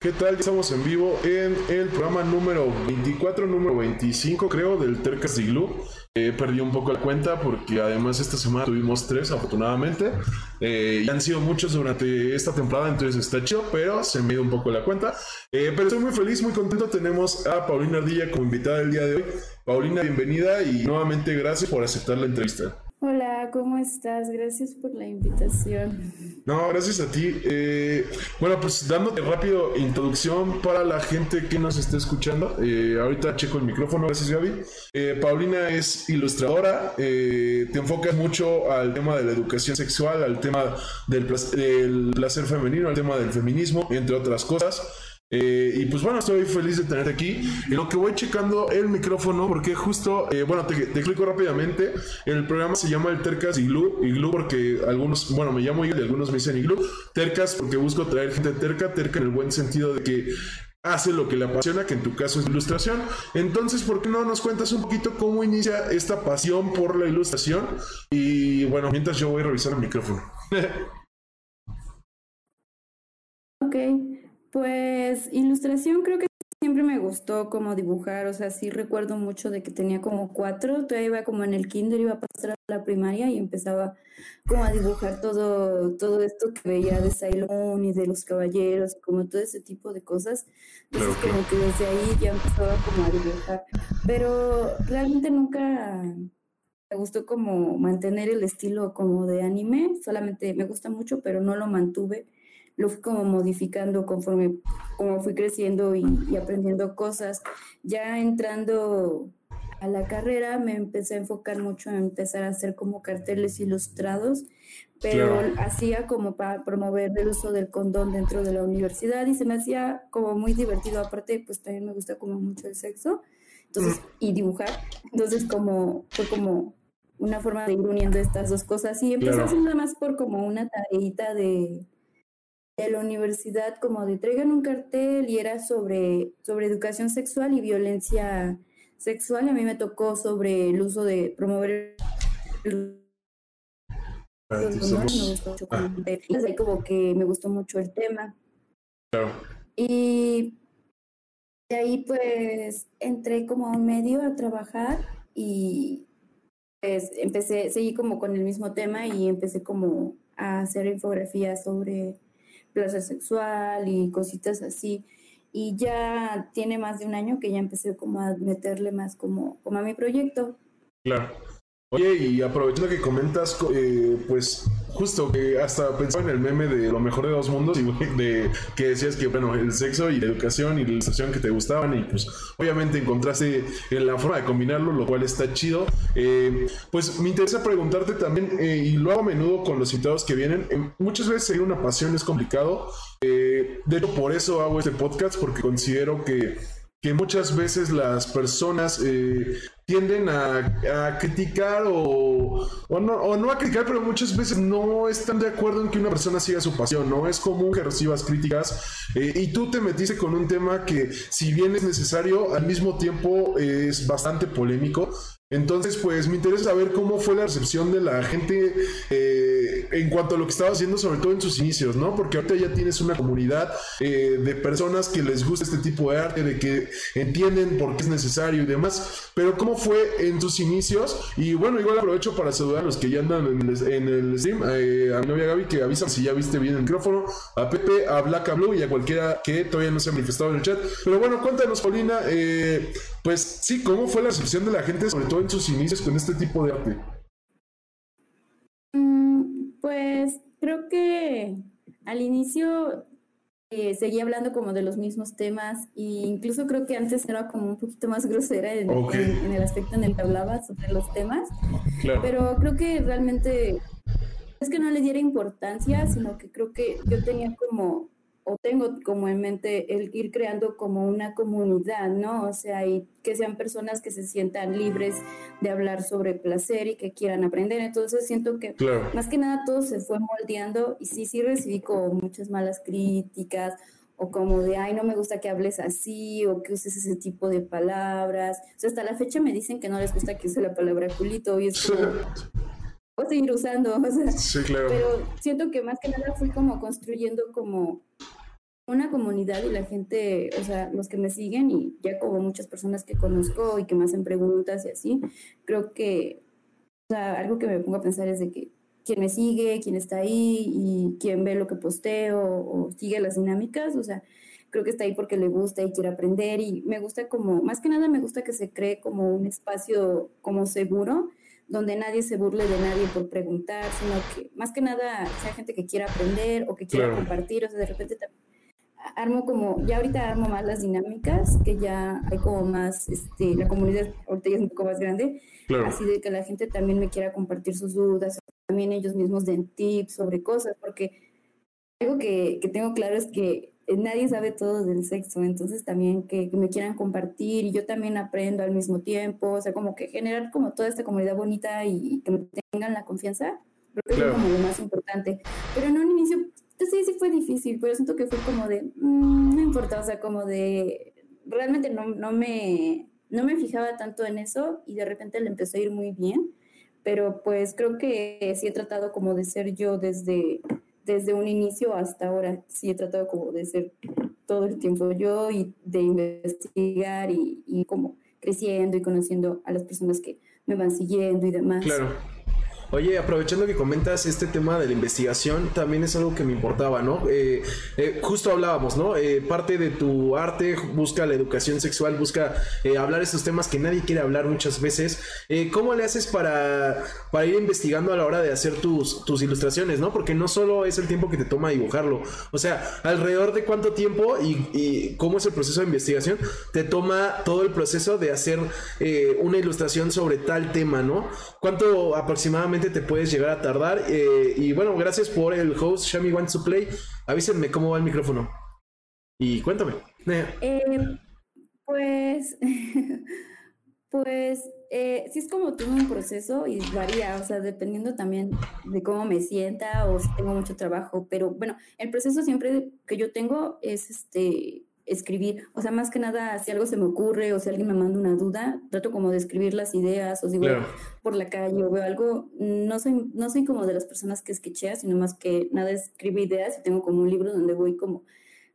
¿Qué tal? Estamos en vivo en el programa número 24, número 25 creo, del Tercas de Glue. Eh, perdí un poco la cuenta porque además esta semana tuvimos tres, afortunadamente. Eh, y han sido muchos durante esta temporada, entonces está chido, pero se me dio un poco la cuenta. Eh, pero estoy muy feliz, muy contento. Tenemos a Paulina Ardilla como invitada el día de hoy. Paulina, bienvenida y nuevamente gracias por aceptar la entrevista. Hola, ¿cómo estás? Gracias por la invitación. No, gracias a ti. Eh, bueno, pues dándote rápido introducción para la gente que nos está escuchando. Eh, ahorita checo el micrófono, gracias Gaby. Eh, Paulina es ilustradora, te enfocas mucho al tema de la educación sexual, al tema del placer femenino, al tema del feminismo, entre otras cosas. Eh, y pues bueno, estoy feliz de tenerte aquí. Y lo que voy checando el micrófono, porque justo, eh, bueno, te, explico rápidamente. El programa se llama el Tercas Iglú. Iglú porque algunos, bueno, me llamo yo y algunos me dicen Iglú. Tercas porque busco traer gente terca, terca en el buen sentido de que hace lo que le apasiona, que en tu caso es ilustración. Entonces, ¿por qué no nos cuentas un poquito cómo inicia esta pasión por la ilustración? Y bueno, mientras yo voy a revisar el micrófono. ok. Pues ilustración creo que siempre me gustó como dibujar, o sea, sí recuerdo mucho de que tenía como cuatro, todavía iba como en el kinder, iba a pasar a la primaria y empezaba como a dibujar todo, todo esto que veía de Sailor y de los caballeros, como todo ese tipo de cosas. Entonces como que desde ahí ya empezaba como a dibujar, pero realmente nunca me gustó como mantener el estilo como de anime, solamente me gusta mucho, pero no lo mantuve lo fui como modificando conforme como fui creciendo y, aprendiendo cosas. Ya entrando a la carrera me empecé a enfocar mucho en empezar a hacer como carteles ilustrados, pero hacía como para promover el uso del condón dentro de la universidad y se me hacía como muy divertido. Aparte, pues también me gusta como mucho el sexo, entonces, mm. y dibujar. Entonces, como fue como una forma de ir uniendo estas dos cosas y empecé a nada más por como una tareita de de la universidad como de traigan un cartel y era sobre, sobre educación sexual y violencia sexual. A mí me tocó sobre el uso de promover el ahí como que me gustó mucho el tema. Y de ahí pues entré como a un medio a trabajar y pues empecé, seguí como con el mismo tema y empecé como a hacer infografías sobre sexual y cositas así. Y ya tiene más de un año que ya empecé como a meterle más como, como a mi proyecto. Claro. Oye, y aprovechando que comentas, eh, pues justo que hasta pensaba en el meme de lo mejor de dos mundos y de que decías que, bueno, el sexo y la educación y la ilustración que te gustaban y pues obviamente encontraste la forma de combinarlo, lo cual está chido. Eh, pues me interesa preguntarte también, eh, y lo hago a menudo con los invitados que vienen, muchas veces seguir una pasión es complicado. de hecho, por eso hago este podcast, porque considero que que muchas veces las personas eh, tienden a, criticar o, o, no, o, no, a criticar, pero muchas veces no están de acuerdo en que una persona siga su pasión, ¿no? Es común que recibas críticas eh, y tú te metiste con un tema que si bien es necesario, al mismo tiempo es bastante polémico. Entonces, pues me interesa saber cómo fue la recepción de la gente eh, en cuanto a lo que estaba haciendo, sobre todo en sus inicios, ¿no? Porque ahorita ya tienes una comunidad eh, de personas que les gusta este tipo de arte, de que entienden por qué es necesario y demás. Pero ¿cómo fue en tus inicios? Y bueno, igual aprovecho para saludar a los que ya andan en el, stream, eh, a mi novia Gaby, que avisan si ya viste bien el micrófono, a Pepe, a Black, Blue y a cualquiera que todavía no se ha manifestado en el chat. Pero bueno, cuéntanos, Paulina, pues sí, ¿cómo fue la recepción de la gente, sobre todo en sus inicios con este tipo de arte? Mm, pues creo que al inicio eh, seguía hablando como de los mismos temas e incluso creo que antes era como un poquito más grosera en, el aspecto en el que hablaba sobre los temas. Pero creo que realmente es que no le diera importancia, sino que creo que yo tenía como o tengo como en mente el ir creando como una comunidad, ¿no? O sea, y que sean personas que se sientan libres de hablar sobre placer y que quieran aprender. Entonces siento que más que nada todo se fue moldeando y sí, sí recibí como muchas malas críticas o como de, ay, no me gusta que hables así o que uses ese tipo de palabras. O sea, hasta la fecha me dicen que no les gusta que use la palabra culito y es como... a seguir usando, o sea, sí, claro. pero siento que más que nada fui como construyendo como una comunidad y la gente, o sea, los que me siguen y ya como muchas personas que conozco y que me hacen preguntas y así, creo que, o sea, algo que me pongo a pensar es de que quien me sigue, quién está ahí y quién ve lo que posteo o sigue las dinámicas, o sea, creo que está ahí porque le gusta y quiere aprender y me gusta como, más que nada me gusta que se cree como un espacio como seguro donde nadie se burle de nadie por preguntar, sino que más que nada sea gente que quiera aprender o que quiera compartir, o sea, de repente armo como, ya ahorita armo más las dinámicas, que ya hay como más, este, la comunidad ahorita ya es un poco más grande, así de que la gente también me quiera compartir sus dudas, también ellos mismos den tips sobre cosas, porque algo que, que tengo claro es que nadie sabe todo del sexo, entonces también que, me quieran compartir y yo también aprendo al mismo tiempo, o sea, como que generar como toda esta comunidad bonita y, que me tengan la confianza, creo que es como lo más importante. Pero en un inicio, pues sí, sí fue difícil, pero siento que fue como de, mm, no importa, o sea, como de, realmente no, no, me, no me fijaba tanto en eso y de repente le empezó a ir muy bien, pero pues creo que sí he tratado como de ser yo desde desde un inicio hasta ahora sí he tratado como de ser todo el tiempo yo y de investigar y, y como creciendo y conociendo a las personas que me van siguiendo y demás. Claro. Oye, aprovechando que comentas este tema de la investigación, también es algo que me importaba, ¿no? Eh, eh, justo hablábamos, ¿no? Eh, parte de tu arte busca la educación sexual, busca hablar estos temas que nadie quiere hablar muchas veces. ¿Cómo le haces para, para ir investigando a la hora de hacer tus, tus ilustraciones, ¿no? Porque no solo es el tiempo que te toma dibujarlo, o sea, alrededor de cuánto tiempo y, y cómo es el proceso de investigación, te toma todo el proceso de hacer una ilustración sobre tal tema, ¿no? ¿Cuánto aproximadamente te puedes llegar a tardar. Eh, y bueno, gracias por el host, Shami Wants to Play. Avísenme cómo va el micrófono. Y cuéntame. Eh, pues, pues, eh, sí es como todo un proceso y varía, o sea, dependiendo también de cómo me sienta o si tengo mucho trabajo. Pero bueno, el proceso siempre que yo tengo es este escribir. O sea, más que nada, si algo se me ocurre o si alguien me manda una duda, trato como de escribir las ideas o voy por la calle o veo algo. No soy, no soy como de las personas que sketchea, sino más que nada escribo ideas y tengo como un libro donde voy como,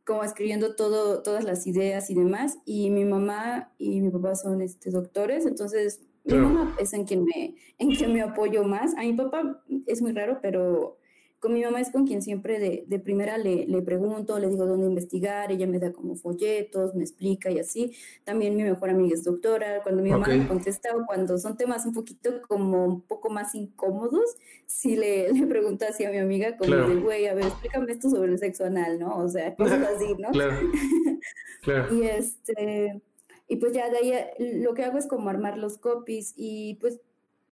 como escribiendo todo, todas las ideas y demás. Y mi mamá y mi papá son este, doctores, entonces mi mamá es en quien, me, en quien me apoyo más. A mi papá es muy raro, pero con mi mamá es con quien siempre de, de primera le, le, pregunto, le digo dónde investigar, ella me da como folletos, me explica y así. También mi mejor amiga es doctora, cuando mi mamá me contesta o cuando son temas un poquito como un poco más incómodos, sí le, le pregunto así a mi amiga como de, güey, a ver, explícame esto sobre el sexo anal, ¿no? O sea, cosas así, ¿no? Claro. claro. y este... Y pues ya de ahí lo que hago es como armar los copies y pues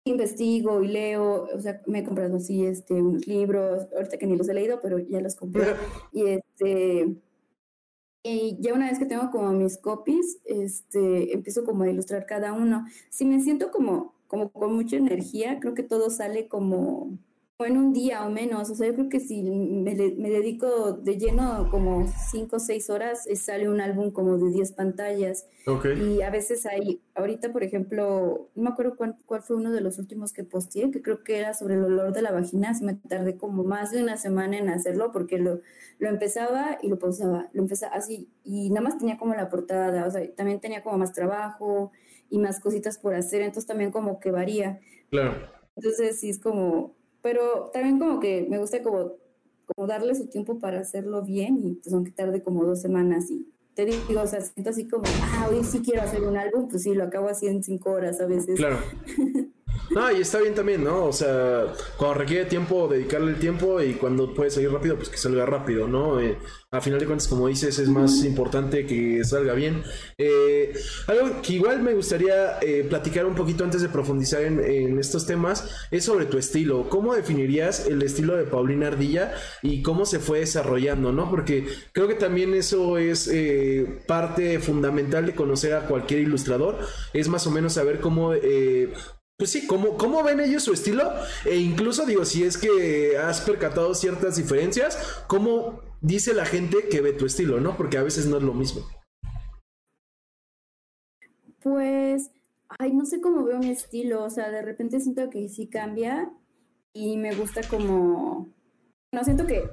investigo y leo, o sea, me he comprado así este, unos libros, ahorita que ni los he leído, pero ya los compré. Y este y ya una vez que tengo como mis copies, este, empiezo como a ilustrar cada uno. Si me siento como, como con mucha energía, creo que todo sale como en un día o menos. O sea, yo creo que si me, me dedico de lleno como cinco o seis horas, eh, sale un álbum como de 10 pantallas. Y a veces hay, ahorita por ejemplo, no me acuerdo cuál, cuál, fue uno de los últimos que posteé, que creo que era sobre el olor de la vagina. Así me tardé como más de una semana en hacerlo porque lo, lo empezaba y lo pausaba. Lo empezaba así y nada más tenía como la portada. O sea, también tenía como más trabajo y más cositas por hacer. Entonces también como que varía. Claro. Entonces sí es como pero también como que me gusta como, como darle su tiempo para hacerlo bien y pues aunque tarde como dos semanas y te digo, o sea, siento así como, ah, hoy sí quiero hacer un álbum, pues sí, lo acabo así en cinco horas a veces. Claro. No, y está bien también, ¿no? O sea, cuando requiere tiempo, dedicarle el tiempo y cuando puede salir rápido, pues que salga rápido, ¿no? Eh, a final de cuentas, como dices, es más importante que salga bien. Eh, algo que igual me gustaría eh, platicar un poquito antes de profundizar en, estos temas es sobre tu estilo. ¿Cómo definirías el estilo de Paulina Ardilla y cómo se fue desarrollando, ¿no? Porque creo que también eso es parte fundamental de conocer a cualquier ilustrador. Es más o menos saber cómo pues sí, ¿cómo, ¿cómo, ven ellos su estilo? E incluso digo, si es que has percatado ciertas diferencias, ¿cómo dice la gente que ve tu estilo, no? Porque a veces no es lo mismo. Pues, ay, no sé cómo veo mi estilo, o sea, de repente siento que sí cambia y me gusta como, no, siento que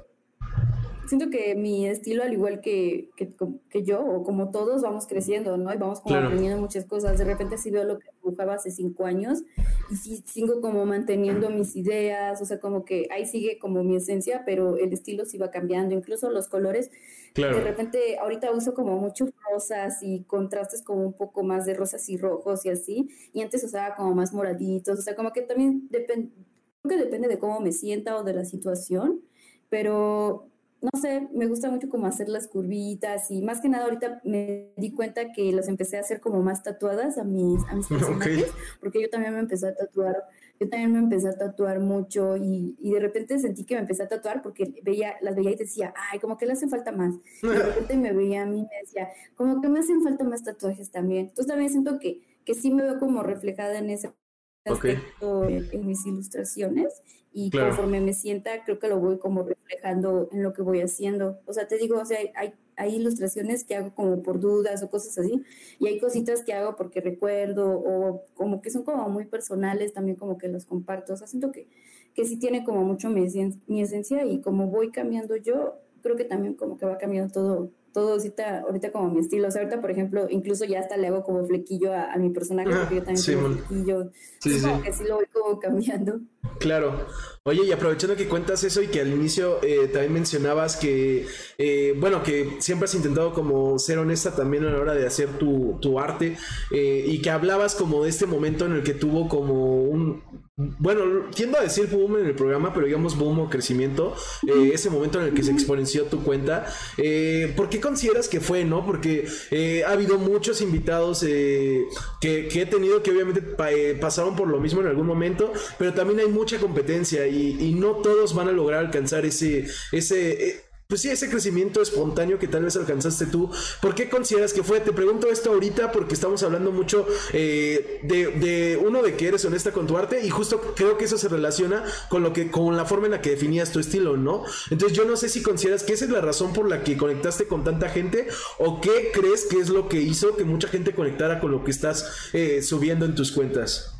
siento que mi estilo, al igual que, que, yo, o como todos, vamos creciendo, ¿no? Y vamos como aprendiendo muchas cosas. De repente sí veo lo que dibujaba hace cinco años y sí sigo como manteniendo mis ideas, o sea, como que ahí sigue como mi esencia, pero el estilo sí va cambiando, incluso los colores. De repente, ahorita uso como muchos rosas y contrastes como un poco más de rosas y rojos y así, y antes usaba como más moraditos, o sea, como que también depende, creo que depende de cómo me sienta o de la situación, pero no sé, me gusta mucho como hacer las curvitas y más que nada ahorita me di cuenta que las empecé a hacer como más tatuadas a mis, a mis personajes, porque yo también me empecé a tatuar, yo también me empecé a tatuar mucho y, y, de repente sentí que me empecé a tatuar porque veía, las veía y decía, ay, como que le hacen falta más. Y de repente me veía a mí y me decía, como que me hacen falta más tatuajes también. Entonces también siento que, que sí me veo como reflejada en ese aspecto en mis ilustraciones y conforme me sienta, creo que lo voy como reflejando en lo que voy haciendo. O sea, te digo, o sea, hay, hay ilustraciones que hago como por dudas o cosas así, y hay cositas que hago porque recuerdo o como que son como muy personales, también como que los comparto. O sea, siento que, que sí tiene como mucho mi, mi esencia y como voy cambiando yo, creo que también como que va cambiando todo todo ahorita, ahorita como mi estilo. O sea, ahorita, por ejemplo, incluso ya hasta le hago como flequillo a, mi personaje, porque yo también sí, flequillo. Sí, como que sí lo voy como cambiando. Claro. Oye, y aprovechando que cuentas eso y que al inicio eh, también mencionabas que, eh, bueno, que siempre has intentado como ser honesta también a la hora de hacer tu, tu arte eh, y que hablabas como de este momento en el que tuvo como un, bueno, tiendo a decir boom en el programa, pero digamos boom o crecimiento, ese momento en el que se exponenció tu cuenta. ¿Por qué consideras que fue, no? Porque ha habido muchos invitados que, que, he tenido que obviamente pasaron por lo mismo en algún momento, pero también hay mucha competencia y, no todos van a lograr alcanzar ese, ese, eh, pues sí, ese crecimiento espontáneo que tal vez alcanzaste tú. ¿Por qué consideras que fue? Te pregunto esto ahorita porque estamos hablando mucho eh, de, uno de que eres honesta con tu arte y justo creo que eso se relaciona con lo que, con la forma en la que definías tu estilo, ¿no? Entonces yo no sé si consideras que esa es la razón por la que conectaste con tanta gente o qué crees que es lo que hizo que mucha gente conectara con lo que estás eh, subiendo en tus cuentas.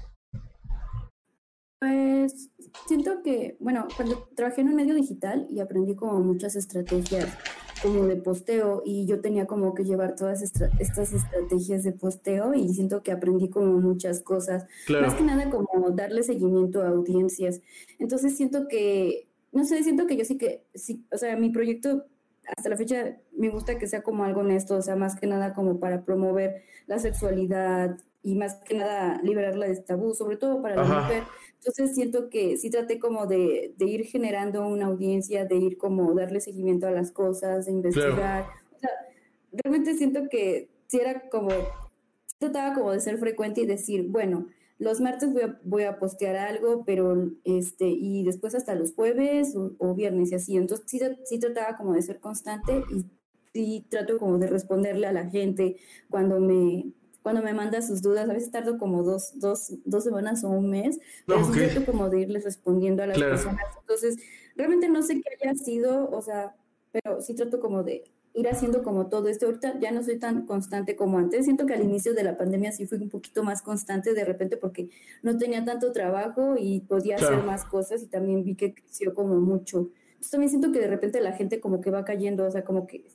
Pues siento que, bueno, cuando trabajé en un medio digital y aprendí como muchas estrategias como de posteo y yo tenía como que llevar todas estas estrategias de posteo y siento que aprendí como muchas cosas. Más que nada como darle seguimiento a audiencias. Entonces siento que, no sé, siento que yo sí que, sí, o sea, mi proyecto hasta la fecha me gusta que sea como algo honesto, o sea, más que nada como para promover la sexualidad y más que nada liberarla de este tabú, sobre todo para la mujer. Entonces siento que sí traté como de, de, ir generando una audiencia, de ir como darle seguimiento a las cosas, de investigar. O sea, realmente siento que si era como, trataba como de ser frecuente y decir, bueno, los martes voy a, voy a postear algo, pero este, y después hasta los jueves o, viernes y así. Entonces sí, sí trataba como de ser constante y sí trato como de responderle a la gente cuando me, cuando me manda sus dudas, a veces tardo como dos, dos, dos semanas o un mes, pero okay. trato como de irles respondiendo a las personas. Entonces, realmente no sé qué haya sido, o sea, pero sí trato como de ir haciendo como todo esto. Ahorita ya no soy tan constante como antes. Siento que al inicio de la pandemia sí fui un poquito más constante de repente porque no tenía tanto trabajo y podía hacer más cosas y también vi que creció como mucho. Entonces también siento que de repente la gente como que va cayendo, o sea, como que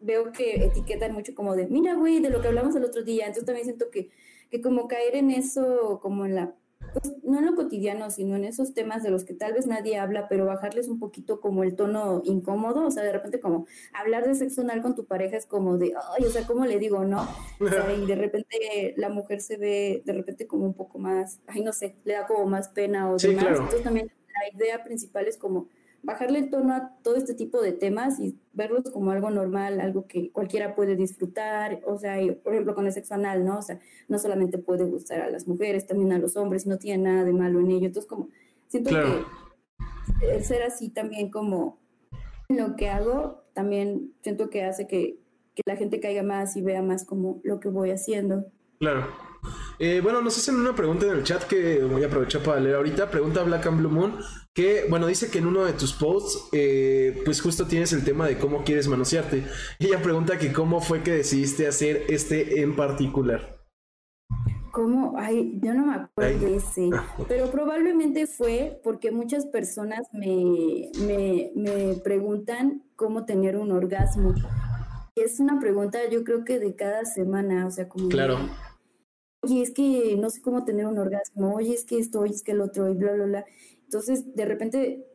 veo que etiquetan mucho como de, mira, güey, de lo que hablamos el otro día. Entonces también siento que, que como caer en eso, como en la, pues no en lo cotidiano, sino en esos temas de los que tal vez nadie habla, pero bajarles un poquito como el tono incómodo, o sea, de repente como hablar de sexo anal con tu pareja es como de, ay, o sea, ¿cómo le digo, no? O sea, y de repente la mujer se ve de repente como un poco más, ay, no sé, le da como más pena o demás. Entonces también la idea principal es como bajarle el tono a todo este tipo de temas y verlos como algo normal, algo que cualquiera puede disfrutar, o sea, por ejemplo con el sexo anal, ¿no? O sea, no solamente puede gustar a las mujeres, también a los hombres, no tiene nada de malo en ello. Entonces, como, siento que el ser así también como lo que hago, también siento que hace que, que la gente caiga más y vea más como lo que voy haciendo. Claro. Eh, bueno, nos hacen una pregunta en el chat que voy a aprovechar para leer ahorita. Pregunta Black and Blue Moon. Que, bueno, dice que en uno de tus posts, eh, pues justo tienes el tema de cómo quieres manosearte. Ella pregunta que cómo fue que decidiste hacer este en particular. ¿Cómo? Ay, yo no me acuerdo de ese. Ah, pero probablemente fue porque muchas personas me, me, me preguntan cómo tener un orgasmo. Es una pregunta, yo creo que de cada semana, o sea, como. Claro. Oye, es que no sé cómo tener un orgasmo, oye, es que esto, oye, es que el otro, y bla, bla, bla. Entonces, de repente,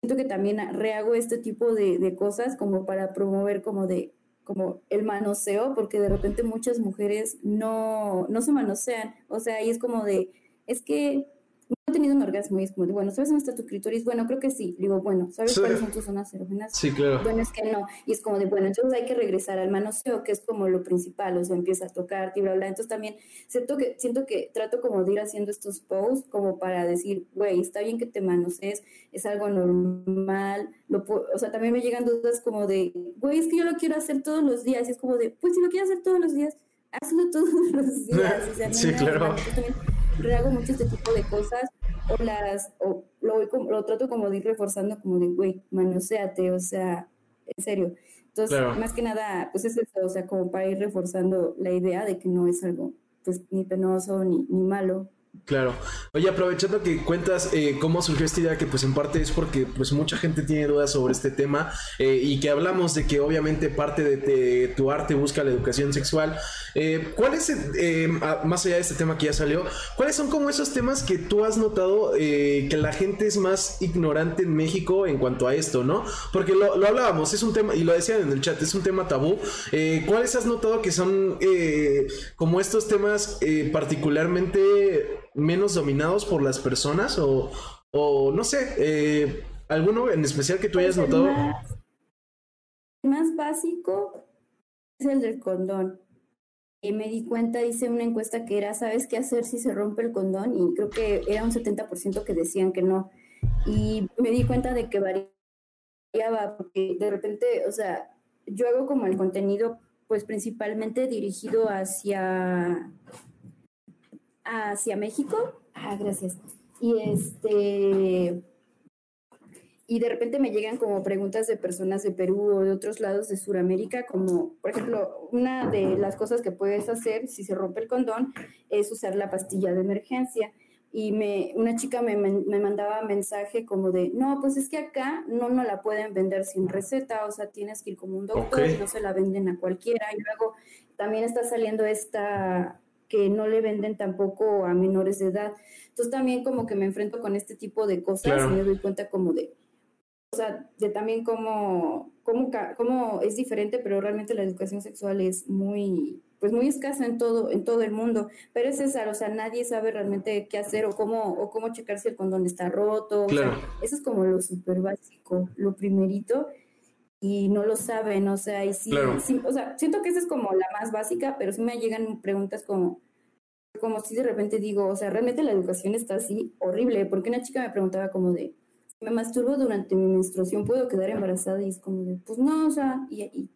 siento que también rehago este tipo de, de cosas como para promover como de, como el manoseo, porque de repente muchas mujeres no, no se manosean, o sea, ahí es como de, es que he tenido un orgasmo y es como, de, bueno, ¿sabes dónde está tu clítoris? Bueno, creo que sí. Digo, bueno, ¿sabes cuáles son tus zonas erógenas? Sí, claro. Bueno, es que no. Y es como de, bueno, entonces hay que regresar al manoseo, que es como lo principal, o sea, empieza a tocar y bla, bla. Entonces también siento que, siento que trato como de ir haciendo estos posts como para decir, güey, está bien que te manosees, es algo normal. Lo o sea, también me llegan dudas como de, güey, es que yo lo quiero hacer todos los días. Y es como de, pues si lo quieres hacer todos los días, hazlo todos los días. O sea, sí, claro. También rehago mucho este tipo de cosas o las, o lo, voy, lo trato como de ir reforzando como de, güey, manoseate, o sea, en serio. Entonces, más que nada, pues es eso, o sea, como para ir reforzando la idea de que no es algo, pues, ni penoso ni, ni malo. Claro. Oye, aprovechando que cuentas eh, cómo surgió esta idea, que pues en parte es porque pues mucha gente tiene dudas sobre este tema eh, y que hablamos de que obviamente parte de, tu arte busca la educación sexual. Eh, ¿Cuál es, más allá de este tema que ya salió, cuáles son como esos temas que tú has notado que la gente es más ignorante en México en cuanto a esto, ¿no? Porque lo, lo hablábamos, es un tema, y lo decían en el chat, es un tema tabú. ¿Cuáles has notado que son como estos temas particularmente menos dominados por las personas o, o no sé, eh, alguno en especial que tú hayas pues notado. Más, básico es el del condón. Y me di cuenta, hice una encuesta que era, ¿sabes qué hacer si se rompe el condón? Y creo que era un 70% que decían que no. Y me di cuenta de que variaba, porque de repente, o sea, yo hago como el contenido, pues principalmente dirigido hacia hacia México. Ah, gracias. Y este y de repente me llegan como preguntas de personas de Perú o de otros lados de Sudamérica, como por ejemplo, una de las cosas que puedes hacer si se rompe el condón es usar la pastilla de emergencia. Y me, una chica me, me mandaba mensaje como de, no, pues es que acá no no la pueden vender sin receta, o sea, tienes que ir como un doctor y no se la venden a cualquiera. Y luego también está saliendo esta que no le venden tampoco a menores de edad. Entonces también como que me enfrento con este tipo de cosas y me doy cuenta como de, o sea, de también cómo, cómo, cómo es diferente, pero realmente la educación sexual es muy, pues muy escasa en todo, en todo el mundo. Pero es esa, o sea, nadie sabe realmente qué hacer o cómo, o cómo checar si el condón está roto. eso es como lo súper básico, lo primerito y no lo saben, o sea, y sí, o sea, siento que esa es como la más básica, pero sí me llegan preguntas como, como si de repente digo, o sea, realmente la educación está así horrible, porque una chica me preguntaba como de, me masturbo durante mi menstruación, ¿puedo quedar embarazada? Y es como de, pues no, o sea, y,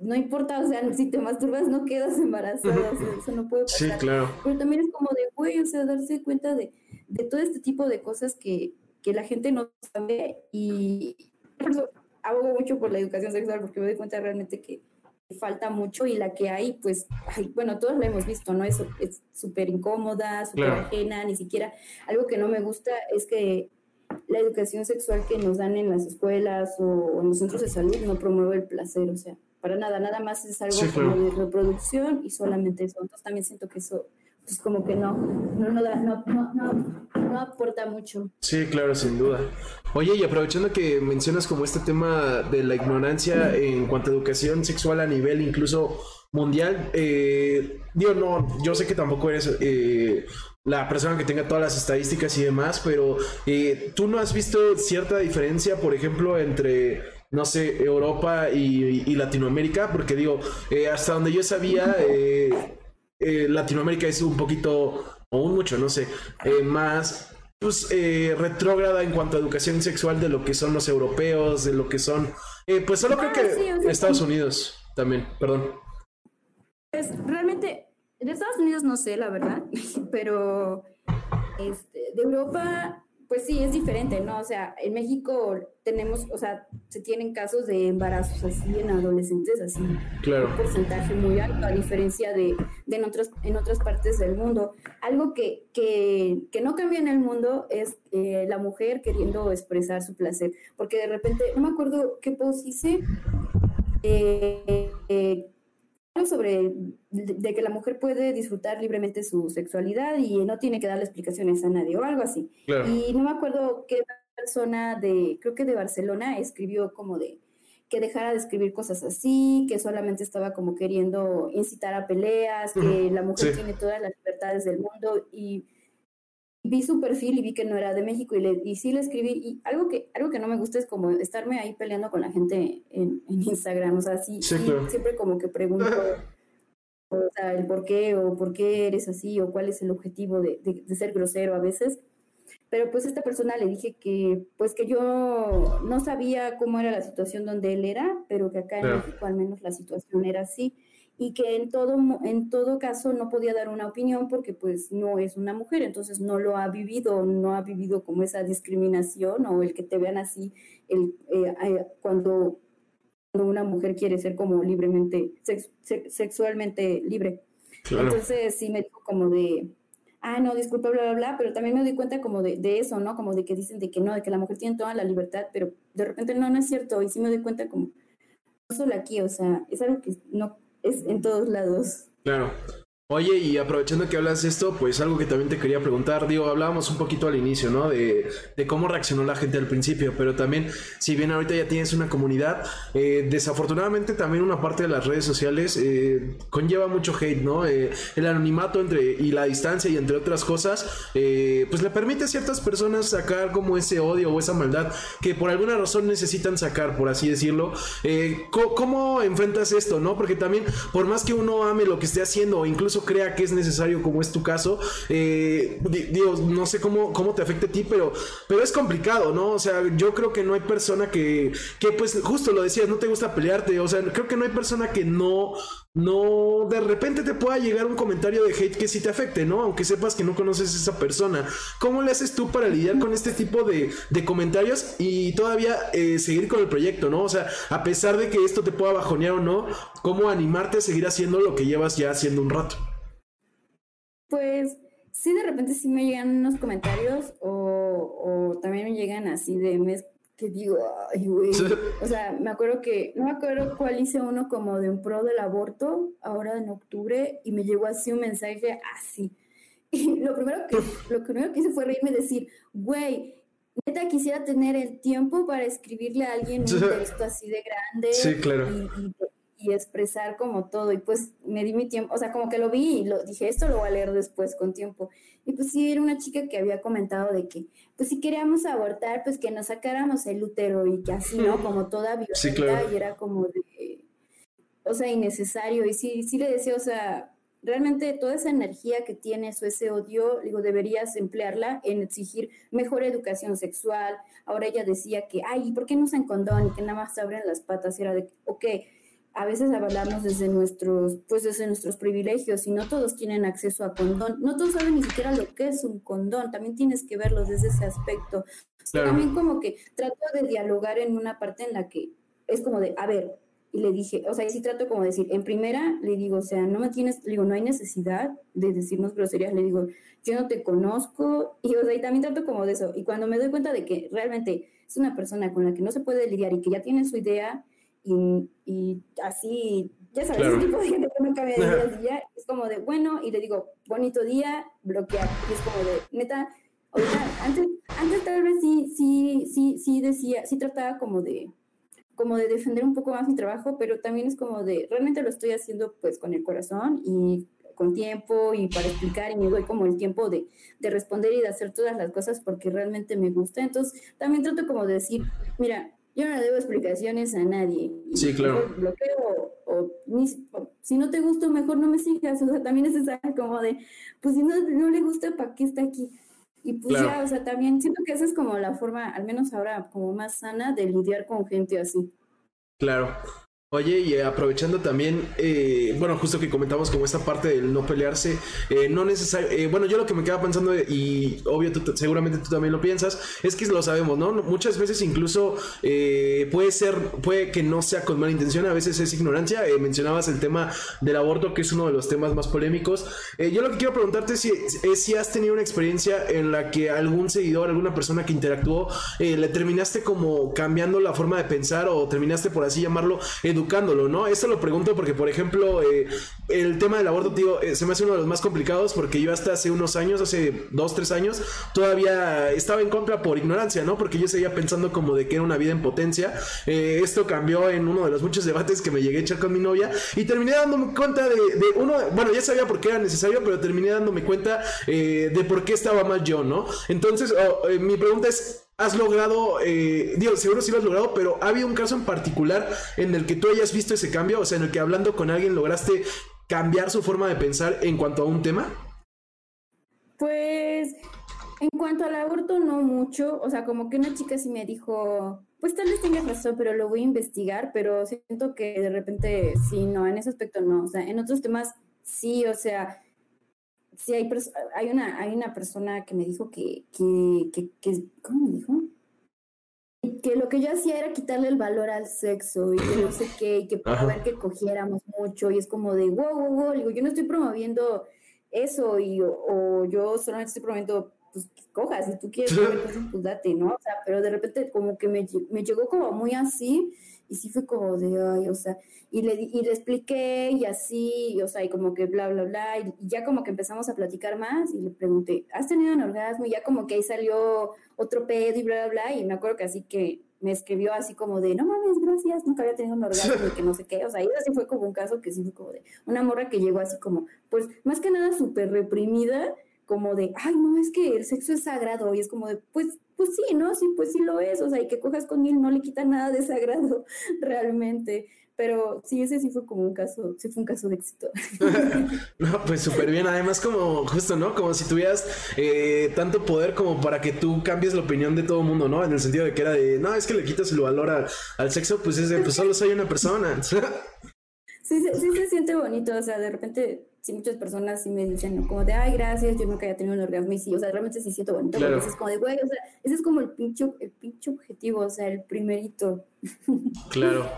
no importa, o sea, si te masturbas no quedas embarazada, o sea, eso no puede pasar. Sí, claro. Pero también es como de, güey, o sea, darse cuenta de, de todo este tipo de cosas que, que la gente no sabe y abogo mucho por la educación sexual porque me doy cuenta realmente que falta mucho y la que hay, pues, bueno, todos la hemos visto, ¿no? Es súper incómoda, súper ajena, ni siquiera. Algo que no me gusta es que la educación sexual que nos dan en las escuelas o en los centros de salud no promueve el placer, o sea, para nada, nada más es algo como de reproducción y solamente eso. Entonces también siento que eso pues como que no, no, no, no, no, aporta mucho. Sí, claro, sin duda. Oye, y aprovechando que mencionas como este tema de la ignorancia en cuanto a educación sexual a nivel incluso mundial, eh, digo, no, yo sé que tampoco eres eh, la persona que tenga todas las estadísticas y demás, pero eh, tú no has visto cierta diferencia, por ejemplo, entre no sé, Europa y, y Latinoamérica, porque digo, eh, hasta donde yo sabía, eh, eh, Latinoamérica es un poquito, o un mucho, no sé, eh, más pues, eh, retrógrada en cuanto a educación sexual de lo que son los europeos, de lo que son, pues solo creo ah, que Estados Unidos también, perdón. Pues realmente, de Estados Unidos no sé, la verdad, pero este, de Europa pues sí, es diferente, ¿no? O sea, en México tenemos, o sea, se tienen casos de embarazos así en adolescentes, así, claro. un porcentaje muy alto, a diferencia de, de en, otras, en otras partes del mundo. Algo que, que, que no cambia en el mundo es eh, la mujer queriendo expresar su placer, porque de repente, no me acuerdo qué post hice, eh, eh, sobre de, que la mujer puede disfrutar libremente su sexualidad y no tiene que darle explicaciones a nadie o algo así. Y no me acuerdo qué persona de, creo que de Barcelona, escribió como de que dejara de escribir cosas así, que solamente estaba como queriendo incitar a peleas, que la mujer tiene todas las libertades del mundo y vi su perfil y vi que no era de México y, le, y sí le escribí. Y algo que, algo que no me gusta es como estarme ahí peleando con la gente en, Instagram. O sea, sí, siempre como que pregunto o sea, el por qué o por qué eres así o cuál es el objetivo de, de, ser grosero a veces. Pero pues esta persona le dije que pues que yo no sabía cómo era la situación donde él era, pero que acá en México al menos la situación era así y que en todo, en todo caso no podía dar una opinión porque pues no es una mujer, entonces no lo ha vivido, no ha vivido como esa discriminación o el que te vean así el, eh, eh, cuando, una mujer quiere ser como libremente, sexualmente libre. Entonces sí me dijo como de, ah, no, disculpa, bla, bla, bla, pero también me doy cuenta como de, de, eso, ¿no? Como de que dicen de que no, de que la mujer tiene toda la libertad, pero de repente no, no es cierto, y sí me doy cuenta como, no solo aquí, o sea, es algo que no, es en todos lados. Claro. Oye, y aprovechando que hablas de esto, pues algo que también te quería preguntar, digo, hablábamos un poquito al inicio, ¿no? De, cómo reaccionó la gente al principio, pero también, si bien ahorita ya tienes una comunidad, eh, desafortunadamente también una parte de las redes sociales eh, conlleva mucho hate, ¿no? Eh, el anonimato entre, y la distancia y entre otras cosas, pues le permite a ciertas personas sacar como ese odio o esa maldad que por alguna razón necesitan sacar, por así decirlo. ¿cómo, ¿Cómo enfrentas esto, no? Porque también, por más que uno ame lo que esté haciendo o incluso crea que es necesario, como es tu caso. Eh, Dios, no sé cómo, cómo te afecte a ti, pero, pero es complicado, ¿no? O sea, yo creo que no hay persona que, que, pues, justo lo decías, no te gusta pelearte. O sea, creo que no hay persona que no, no, de repente te pueda llegar un comentario de hate que sí te afecte, ¿no? Aunque sepas que no conoces a esa persona. ¿Cómo le haces tú para lidiar con este tipo de, de comentarios y todavía eh, seguir con el proyecto, ¿no? O sea, a pesar de que esto te pueda bajonear o no, ¿cómo animarte a seguir haciendo lo que llevas ya haciendo un rato? Pues sí, de repente sí me llegan unos comentarios o, también me llegan así de mes que digo, ay, güey. O sea, me acuerdo que, no me acuerdo cuál hice uno como de un pro del aborto, ahora en octubre, y me llegó así un mensaje así. Y lo primero que, lo primero que hice fue reírme y decir, güey, neta quisiera tener el tiempo para escribirle a alguien un texto así de grande. Sí, claro y expresar como todo. Y pues me di mi tiempo, o sea, como que lo vi y lo dije, esto lo voy a leer después con tiempo. Y pues sí, era una chica que había comentado de que, pues si queríamos abortar, pues que nos sacáramos el útero y que así, ¿no? Como toda violenta y era como de, o sea, innecesario. Y sí, sí le decía, o sea, realmente toda esa energía que tienes o ese odio, digo, deberías emplearla en exigir mejor educación sexual. Ahora ella decía que, ay, ¿por qué no usan condón? Y que nada más se abren las patas. Y era de, ok, a veces hablamos desde nuestros, pues desde nuestros privilegios y no todos tienen acceso a condón. No todos saben ni siquiera lo que es un condón. También tienes que verlo desde ese aspecto. También como que trato de dialogar en una parte en la que es como de, a ver, y le dije, o sea, y sí trato como de decir, en primera le digo, o sea, no me tienes, le digo, no hay necesidad de decirnos groserías, le digo, yo no te conozco, y o sea, y también trato como de eso. Y cuando me doy cuenta de que realmente es una persona con la que no se puede lidiar y que ya tiene su idea, y, y así, ya sabes, ese tipo de gente que me cambia de día es como de, bueno, y le digo, bonito día, bloquear, y es como de, neta, antes, antes tal vez sí, sí, sí, sí decía, sí trataba como de, como de defender un poco más mi trabajo, pero también es como de, realmente lo estoy haciendo pues con el corazón y con tiempo y para explicar y me doy como el tiempo de, de, responder y de hacer todas las cosas porque realmente me gusta. Entonces, también trato como de decir, mira, yo no debo explicaciones a nadie. Sí, claro. Bloqueo o, si no te gusta, mejor no me sigas. O sea, también es esa como de, pues si no, no le gusta, ¿para qué está aquí? Y pues ya, o sea, también siento que esa es como la forma, al menos ahora, como más sana de lidiar con gente así. Claro. Oye, y aprovechando también, eh, bueno, justo que comentamos como esta parte del no pelearse, eh, no necesario, eh, bueno, yo lo que me queda pensando, y obvio, tú, seguramente tú también lo piensas, es que lo sabemos, ¿no? Muchas veces incluso puede ser, puede que no sea con mala intención, a veces es ignorancia. mencionabas el tema del aborto, que es uno de los temas más polémicos. yo lo que quiero preguntarte si, es si has tenido una experiencia en la que algún seguidor, alguna persona que interactuó, le terminaste como cambiando la forma de pensar o terminaste, por así llamarlo, educando educándolo, ¿no? Esto lo pregunto porque, por ejemplo, eh, el tema del aborto, tío, eh, se me hace uno de los más complicados porque yo hasta hace unos años, hace dos, tres años, todavía estaba en contra por ignorancia, ¿no? Porque yo seguía pensando como de que era una vida en potencia. Eh, esto cambió en uno de los muchos debates que me llegué a echar con mi novia y terminé dándome cuenta de, uno, bueno, ya sabía por qué era necesario, pero terminé dándome cuenta de por qué estaba mal yo, ¿no? Entonces, oh, mi pregunta es, has logrado, eh, digo, seguro sí lo has logrado, pero ¿ha habido un caso en particular en el que tú hayas visto ese cambio? O sea, en el que hablando con alguien lograste cambiar su forma de pensar en cuanto a un tema? Pues en cuanto al aborto, no mucho. O sea, como que una chica sí me dijo, pues tal vez tengas razón, pero lo voy a investigar, pero siento que de repente sí, no, en ese aspecto no. O sea, en otros temas sí, o sea, sí hay, hay, una, hay una persona que me dijo que, que, que, que, ¿cómo me dijo? Que lo que yo hacía era quitarle el valor al sexo y que no sé qué, y que para ver que cogiéramos mucho y es como de, wow, wow, wow, digo, yo no estoy promoviendo eso y o, yo solamente estoy promoviendo pues que cojas, si tú quieres pues date, ¿no? O sea, pero de repente como que me, me llegó como muy así y sí fue como de, ay, o sea, y le, y le expliqué y así, o sea, y como que bla, bla, bla, y ya como que empezamos a platicar más y le pregunté, ¿has tenido un orgasmo? Y ya como que ahí salió otro pedo y bla, bla, bla, y me acuerdo que así que me escribió así como de, no mames, gracias, nunca había tenido un orgasmo y que no sé qué, o sea, y así fue como un caso que sí fue como de una morra que llegó así como, pues, más que nada súper reprimida, como de, ay, no, es que el sexo es sagrado, y es como de, pues, pues sí, ¿no? Sí, pues sí lo es, o sea, y que cojas con él no le quita nada de sagrado realmente. Pero sí, ese sí fue como un caso, sí fue un caso de éxito. no, pues súper bien. Además, como justo, ¿no? Como si tuvieras eh, tanto poder como para que tú cambies la opinión de todo el mundo, ¿no? En el sentido de que era de, no, es que le quitas el valor al sexo, pues es de, pues solo soy una persona. sí, sí, sí se siente bonito, o sea, de repente sí muchas personas sí me dicen como de, ay, gracias, yo nunca había tenido un orgasmo y sí, o sea, realmente sí siento bonito, porque es como de, güey, o sea, ese es como el pinche, el pinche objetivo, o sea, el primerito. Claro.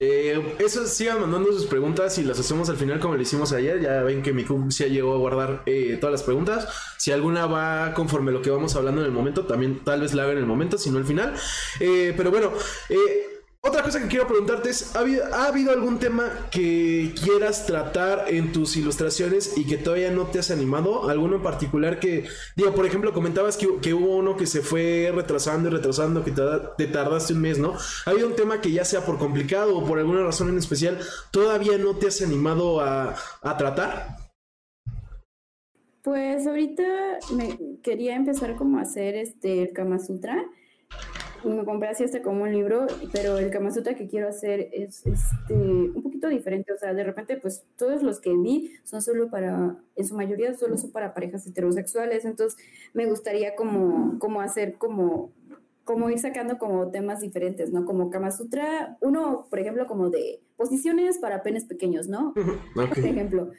Eh, eso sigan mandando sus preguntas y las hacemos al final como lo hicimos ayer. Ya ven que mi club ya llegó a guardar eh, todas las preguntas. Si alguna va conforme lo que vamos hablando en el momento, también tal vez la haga en el momento, si no al final. Eh, pero bueno, eh, otra cosa que quiero preguntarte es, ¿ha habido, algún tema que quieras tratar en tus ilustraciones y que todavía no te has animado? ¿Alguno en particular que, digo, por ejemplo, comentabas que, hubo uno que se fue retrasando y retrasando, que te, tardaste un mes, ¿no? ¿Ha habido un tema que ya sea por complicado o por alguna razón en especial, todavía no te has animado a, a tratar? Pues ahorita me quería empezar como a hacer este el Kama Sutra me compré así este como un libro, pero el Kama que quiero hacer es este, un poquito diferente. O sea, de repente, pues todos los que vi son solo para, en su mayoría solo son para parejas heterosexuales. Entonces, me gustaría como, como hacer como, como ir sacando como temas diferentes, ¿no? Como Kama Sutra, uno, por ejemplo, como de posiciones para penes pequeños, ¿no? Por ejemplo.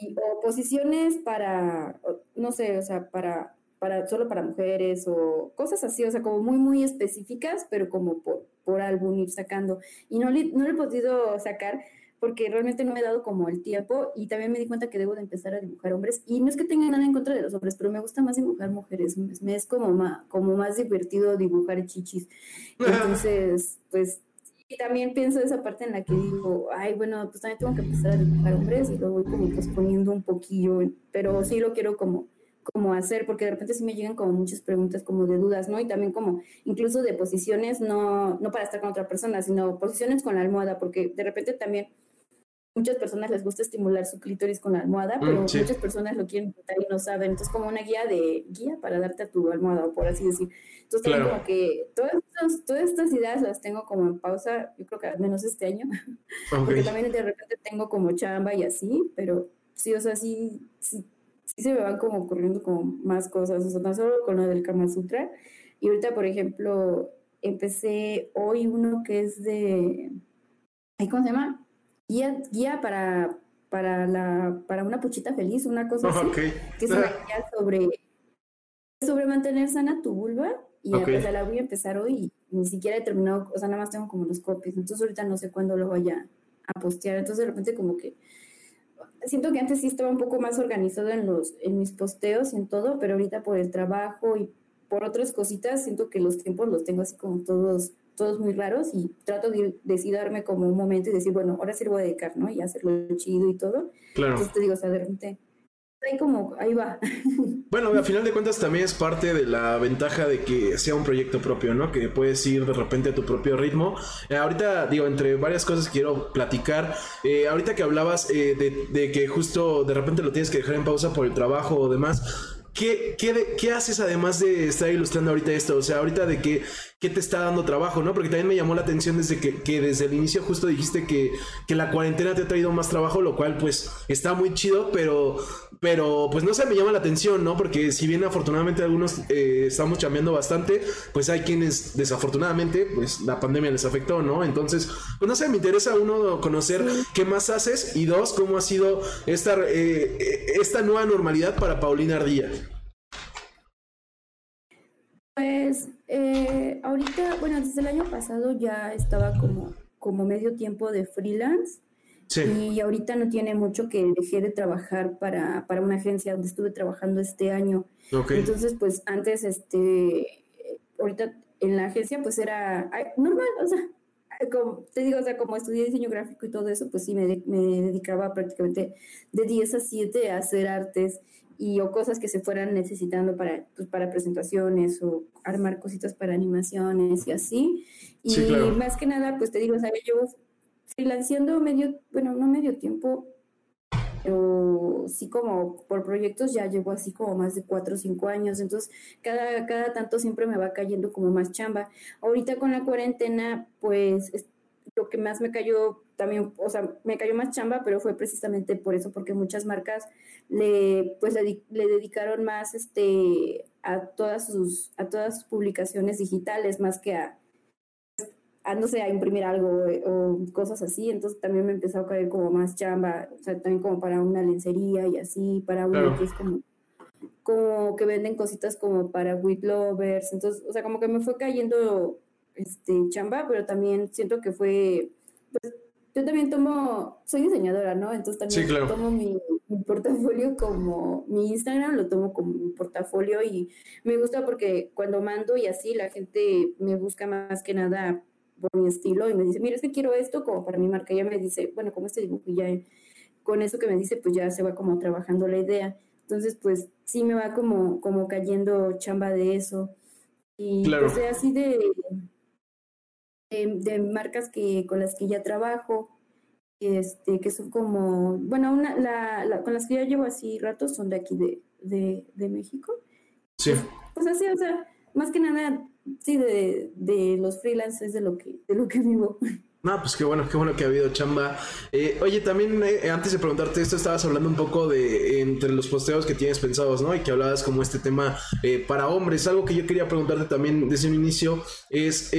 Y, o posiciones para, no sé, o sea, para para, solo para mujeres o cosas así, o sea, como muy, muy específicas, pero como por, por álbum ir sacando. Y no, no lo he podido sacar porque realmente no me he dado como el tiempo y también me di cuenta que debo de empezar a dibujar hombres. Y no es que tenga nada en contra de los hombres, pero me gusta más dibujar mujeres. Me es como más, como más divertido dibujar chichis. Entonces, pues y también pienso esa parte en la que digo, ay, bueno, pues también tengo que empezar a dibujar hombres y lo voy como posponiendo un poquillo, pero sí lo quiero como como hacer, porque de repente sí me llegan como muchas preguntas como de dudas, ¿no? Y también como incluso de posiciones, no, no para estar con otra persona, sino posiciones con la almohada, porque de repente también muchas personas les gusta estimular su clítoris con la almohada, mm, pero muchas personas lo quieren y no saben. Entonces, como una guía de guía para darte a tu almohada, o por así decir. Entonces, como que todas, todas estas ideas las tengo como en pausa, yo creo que al menos este año, porque también de repente tengo como chamba y así, pero sí, o sea, sí, sí sí se me van como ocurriendo como más cosas, o sea, no solo con lo del Kama Sutra. Y ahorita, por ejemplo, empecé hoy uno que es de, ¿cómo se llama? Guía, guía para, para, la, para una puchita feliz, una cosa así. Que es una guía sobre, sobre mantener sana tu vulva. Y okay. la voy a empezar hoy y ni siquiera he terminado, o sea, nada más tengo como los copies. Entonces ahorita no sé cuándo lo vaya a postear. Entonces de repente como que siento que antes sí estaba un poco más organizado en los en mis posteos y en todo, pero ahorita por el trabajo y por otras cositas siento que los tiempos los tengo así como todos todos muy raros y trato de decidirme como un momento y decir, bueno, ahora sí lo voy a dedicar, ¿no? Y hacerlo chido y todo. Claro. Entonces te digo, o sea, de repente ahí como, ahí va. Bueno, a final de cuentas también es parte de la ventaja de que sea un proyecto propio, ¿no? Que puedes ir de repente a tu propio ritmo. Eh, ahorita, digo, entre varias cosas quiero platicar, eh, ahorita que hablabas eh, de, de, que justo de repente lo tienes que dejar en pausa por el trabajo o demás, ¿Qué, qué, qué haces además de estar ilustrando ahorita esto? O sea, ahorita de que qué te está dando trabajo, ¿no? Porque también me llamó la atención desde que, que desde el inicio justo dijiste que, que, la cuarentena te ha traído más trabajo, lo cual pues está muy chido, pero, pero pues no sé, me llama la atención, ¿no? Porque si bien afortunadamente algunos eh, estamos cambiando bastante, pues hay quienes desafortunadamente pues la pandemia les afectó, ¿no? Entonces, pues no sé, me interesa uno conocer qué más haces y dos, cómo ha sido esta, eh, esta nueva normalidad para Paulina Ardilla. Pues eh, ahorita, bueno, desde el año pasado ya estaba como, como medio tiempo de freelance. Sí. Y ahorita no tiene mucho que dejé de trabajar para, para una agencia donde estuve trabajando este año. Okay. Entonces, pues antes, este, ahorita en la agencia, pues era normal, o sea, como te digo, o sea, como estudié diseño gráfico y todo eso, pues sí, me, me dedicaba prácticamente de 10 a 7 a hacer artes y o cosas que se fueran necesitando para, pues, para presentaciones o armar cositas para animaciones y así. Y más que nada, pues te digo, o sea, yo freelanceando medio, bueno, no medio tiempo, pero sí como por proyectos ya llevo así como más de cuatro o cinco años, entonces cada, cada tanto siempre me va cayendo como más chamba. Ahorita con la cuarentena, pues lo que más me cayó también, o sea, me cayó más chamba, pero fue precisamente por eso, porque muchas marcas le, pues, le, dedicaron más este, a, todas sus, a todas sus publicaciones digitales, más que a, a, no sé, a imprimir algo eh, o cosas así, entonces también me empezó a caer como más chamba, o sea, también como para una lencería y así, para uno que es como como que venden cositas como para with lovers, entonces, o sea, como que me fue cayendo este chamba, pero también siento que fue pues, yo también tomo, soy diseñadora, ¿no? Entonces también tomo mi, portafolio como mi Instagram, lo tomo como mi portafolio y me gusta porque cuando mando y así la gente me busca más que nada por mi estilo y me dice, mira, es que quiero esto como para mi marca. Y ella me dice, bueno, como este dibujo y ya con eso que me dice, pues ya se va como trabajando la idea. Entonces, pues sí me va como, como cayendo chamba de eso. Y claro. pues así de, de, marcas que, con las que ya trabajo, este, que son como, bueno, una, la, con las que ya llevo así rato son de aquí de, de, de México. Sí. Pues, pues, así, o sea, más que nada, sí, de, de los freelancers de lo que, de lo que vivo. No, pues qué bueno, qué bueno que ha habido chamba. Eh, oye, también eh, antes de preguntarte esto, estabas hablando un poco de entre los posteos que tienes pensados, ¿no? Y que hablabas como este tema eh, para hombres. Algo que yo quería preguntarte también desde un inicio es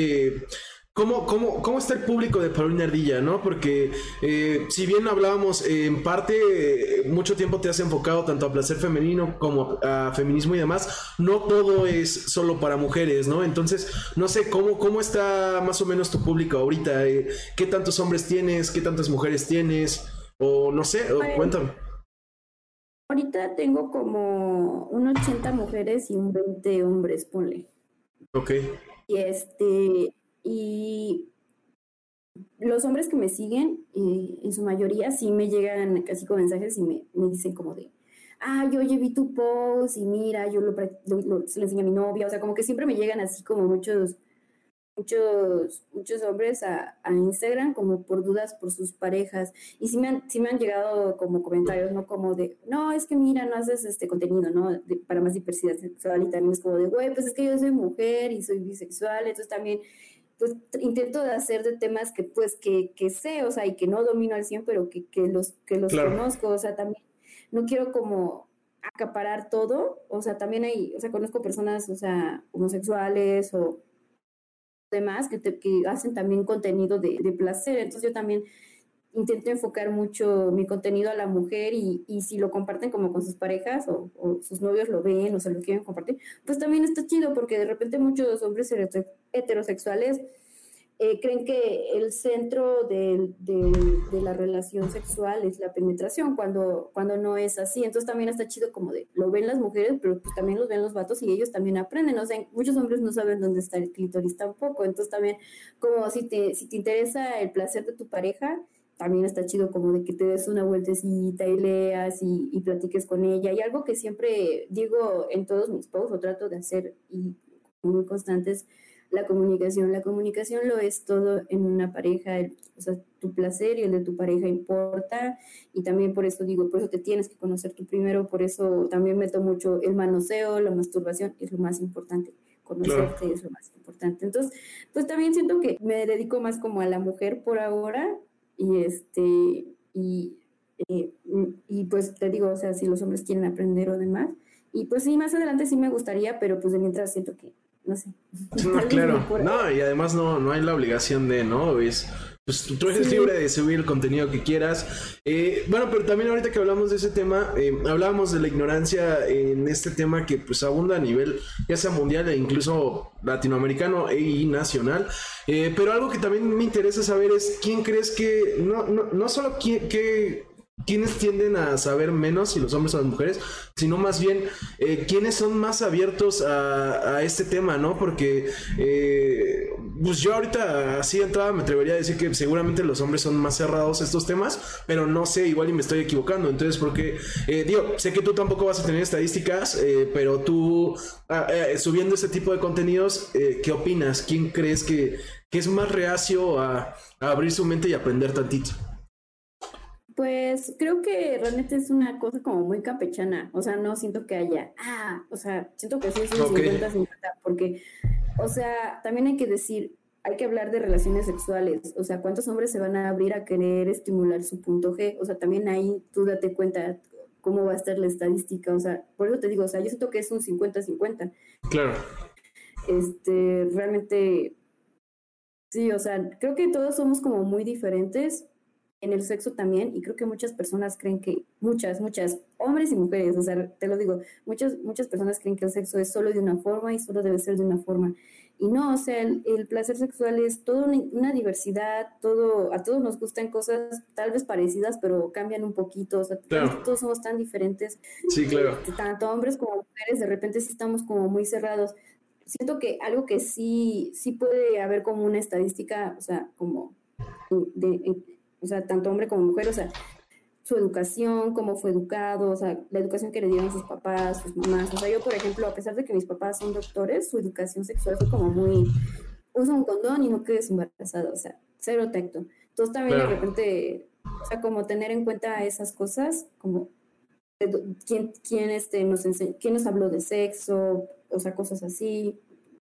¿Cómo, cómo, cómo está el público de Paulina Ardilla, no? Porque eh, si bien hablábamos, en parte, eh, mucho tiempo te has enfocado tanto a placer femenino como a feminismo y demás, no todo es solo para mujeres, ¿no? Entonces, no sé, ¿cómo, cómo está más o menos tu público ahorita? Eh, ¿Qué tantos hombres tienes? ¿Qué tantas mujeres tienes? O no sé, cuéntame. Ahorita tengo como un 80 mujeres y un 20 hombres, ponle. Ok. Y este, y los hombres que me siguen, eh, en su mayoría, sí me llegan casi con mensajes y me, me dicen como de, ah, yo vi tu post y mira, yo lo, lo, se lo enseño a mi novia. O sea, como que siempre me llegan así como muchos, muchos, muchos hombres a, a, Instagram como por dudas por sus parejas. Y sí me, han, sí me han llegado como comentarios, ¿no? Como de, no, es que mira, no haces este contenido, ¿no? para más diversidad sexual. Y también es como de, güey, pues es que yo soy mujer y soy bisexual. Entonces también pues intento de hacer de temas que pues que, que sé, o sea, y que no domino al 100, pero que, que los, que los conozco, o sea, también no quiero como acaparar todo, o sea, también hay, o sea, conozco personas, o sea, homosexuales o demás que, que hacen también contenido de, de, placer. Entonces yo también intento enfocar mucho mi contenido a la mujer y, y si lo comparten como con sus parejas o, sus novios lo ven o se lo quieren compartir, pues también está chido porque de repente muchos hombres heterosexuales eh, creen que el centro de, de, la relación sexual es la penetración, cuando, cuando no es así. Entonces también está chido como de, lo ven las mujeres, pero pues también lo ven los vatos y ellos también aprenden. O sea, muchos hombres no saben dónde está el clítoris tampoco. Entonces también, como si te, si te interesa el placer de tu pareja, también está chido como de que te des una vueltecita y leas y, y platiques con ella. Y algo que siempre digo en todos mis posts o trato de hacer y muy constantes la comunicación. La comunicación lo es todo en una pareja, el, o sea, tu placer y el de tu pareja importa y también por eso digo, por eso te tienes que conocer tú primero, por eso también meto mucho el manoseo, la masturbación, es lo más importante, conocerte claro. es lo más importante. Entonces, pues también siento que me dedico más como a la mujer por ahora y este, y, eh, y pues te digo, o sea, si los hombres quieren aprender o demás. Y pues sí, más adelante sí me gustaría, pero pues de mientras siento que no sé. No, claro. No, y además no, no hay la obligación de, ¿no? Es, pues tú eres libre de subir el contenido que quieras. Eh, bueno, pero también ahorita que hablamos de ese tema, eh, hablábamos de la ignorancia en este tema que pues abunda a nivel ya sea mundial e incluso latinoamericano y nacional. Eh, pero algo que también me interesa saber es quién crees que, no, no, no solo quién, que quiénes tienden a saber menos, si los hombres o las mujeres, sino más bien eh, quiénes son más abiertos a, este tema, ¿no? Porque eh, pues yo ahorita así de entrada me atrevería a decir que seguramente los hombres son más cerrados a estos temas, pero no sé, igual y me estoy equivocando. Entonces, porque, eh, digo, sé que tú tampoco vas a tener estadísticas, eh, pero tú ah, eh, subiendo este tipo de contenidos, ¿qué opinas? ¿Quién crees que, es más reacio a abrir su mente y aprender tantito? Pues creo que realmente es una cosa como muy campechana, o sea, no siento que haya, ah, o sea, siento que sí es un 50-50, okay. porque, o sea, también hay que decir, hay que hablar de relaciones sexuales, o sea, ¿cuántos hombres se van a abrir a querer estimular su punto G? O sea, también ahí tú date cuenta cómo va a estar la estadística, o sea, por eso te digo, o sea, yo siento que es un 50-50. Claro. Este, realmente, sí, o sea, creo que todos somos como muy diferentes, en el sexo también, y creo que muchas personas creen que, muchas, muchas, hombres y mujeres, o sea, te lo digo, muchas, muchas personas creen que el sexo es solo de una forma y solo debe ser de una forma. Y no, o sea, el, el placer sexual es toda una, una, diversidad, todo, a todos nos gustan cosas tal vez parecidas, pero cambian un poquito, o sea, claro. todos somos tan diferentes. Sí, claro. Tanto hombres como mujeres, de repente sí estamos como muy cerrados. Siento que algo que sí, sí puede haber como una estadística, o sea, como de, de o sea, tanto hombre como mujer, o sea, su educación, cómo fue educado, o sea, la educación que le dieron sus papás, sus mamás. O sea, yo, por ejemplo, a pesar de que mis papás son doctores, su educación sexual fue como muy, usa un condón y no quedes embarazada, o sea, cero tacto. Entonces también claro. de repente, o sea, como tener en cuenta esas cosas, como quién, quién, este, nos, enseñó, quién nos habló de sexo, o sea, cosas así.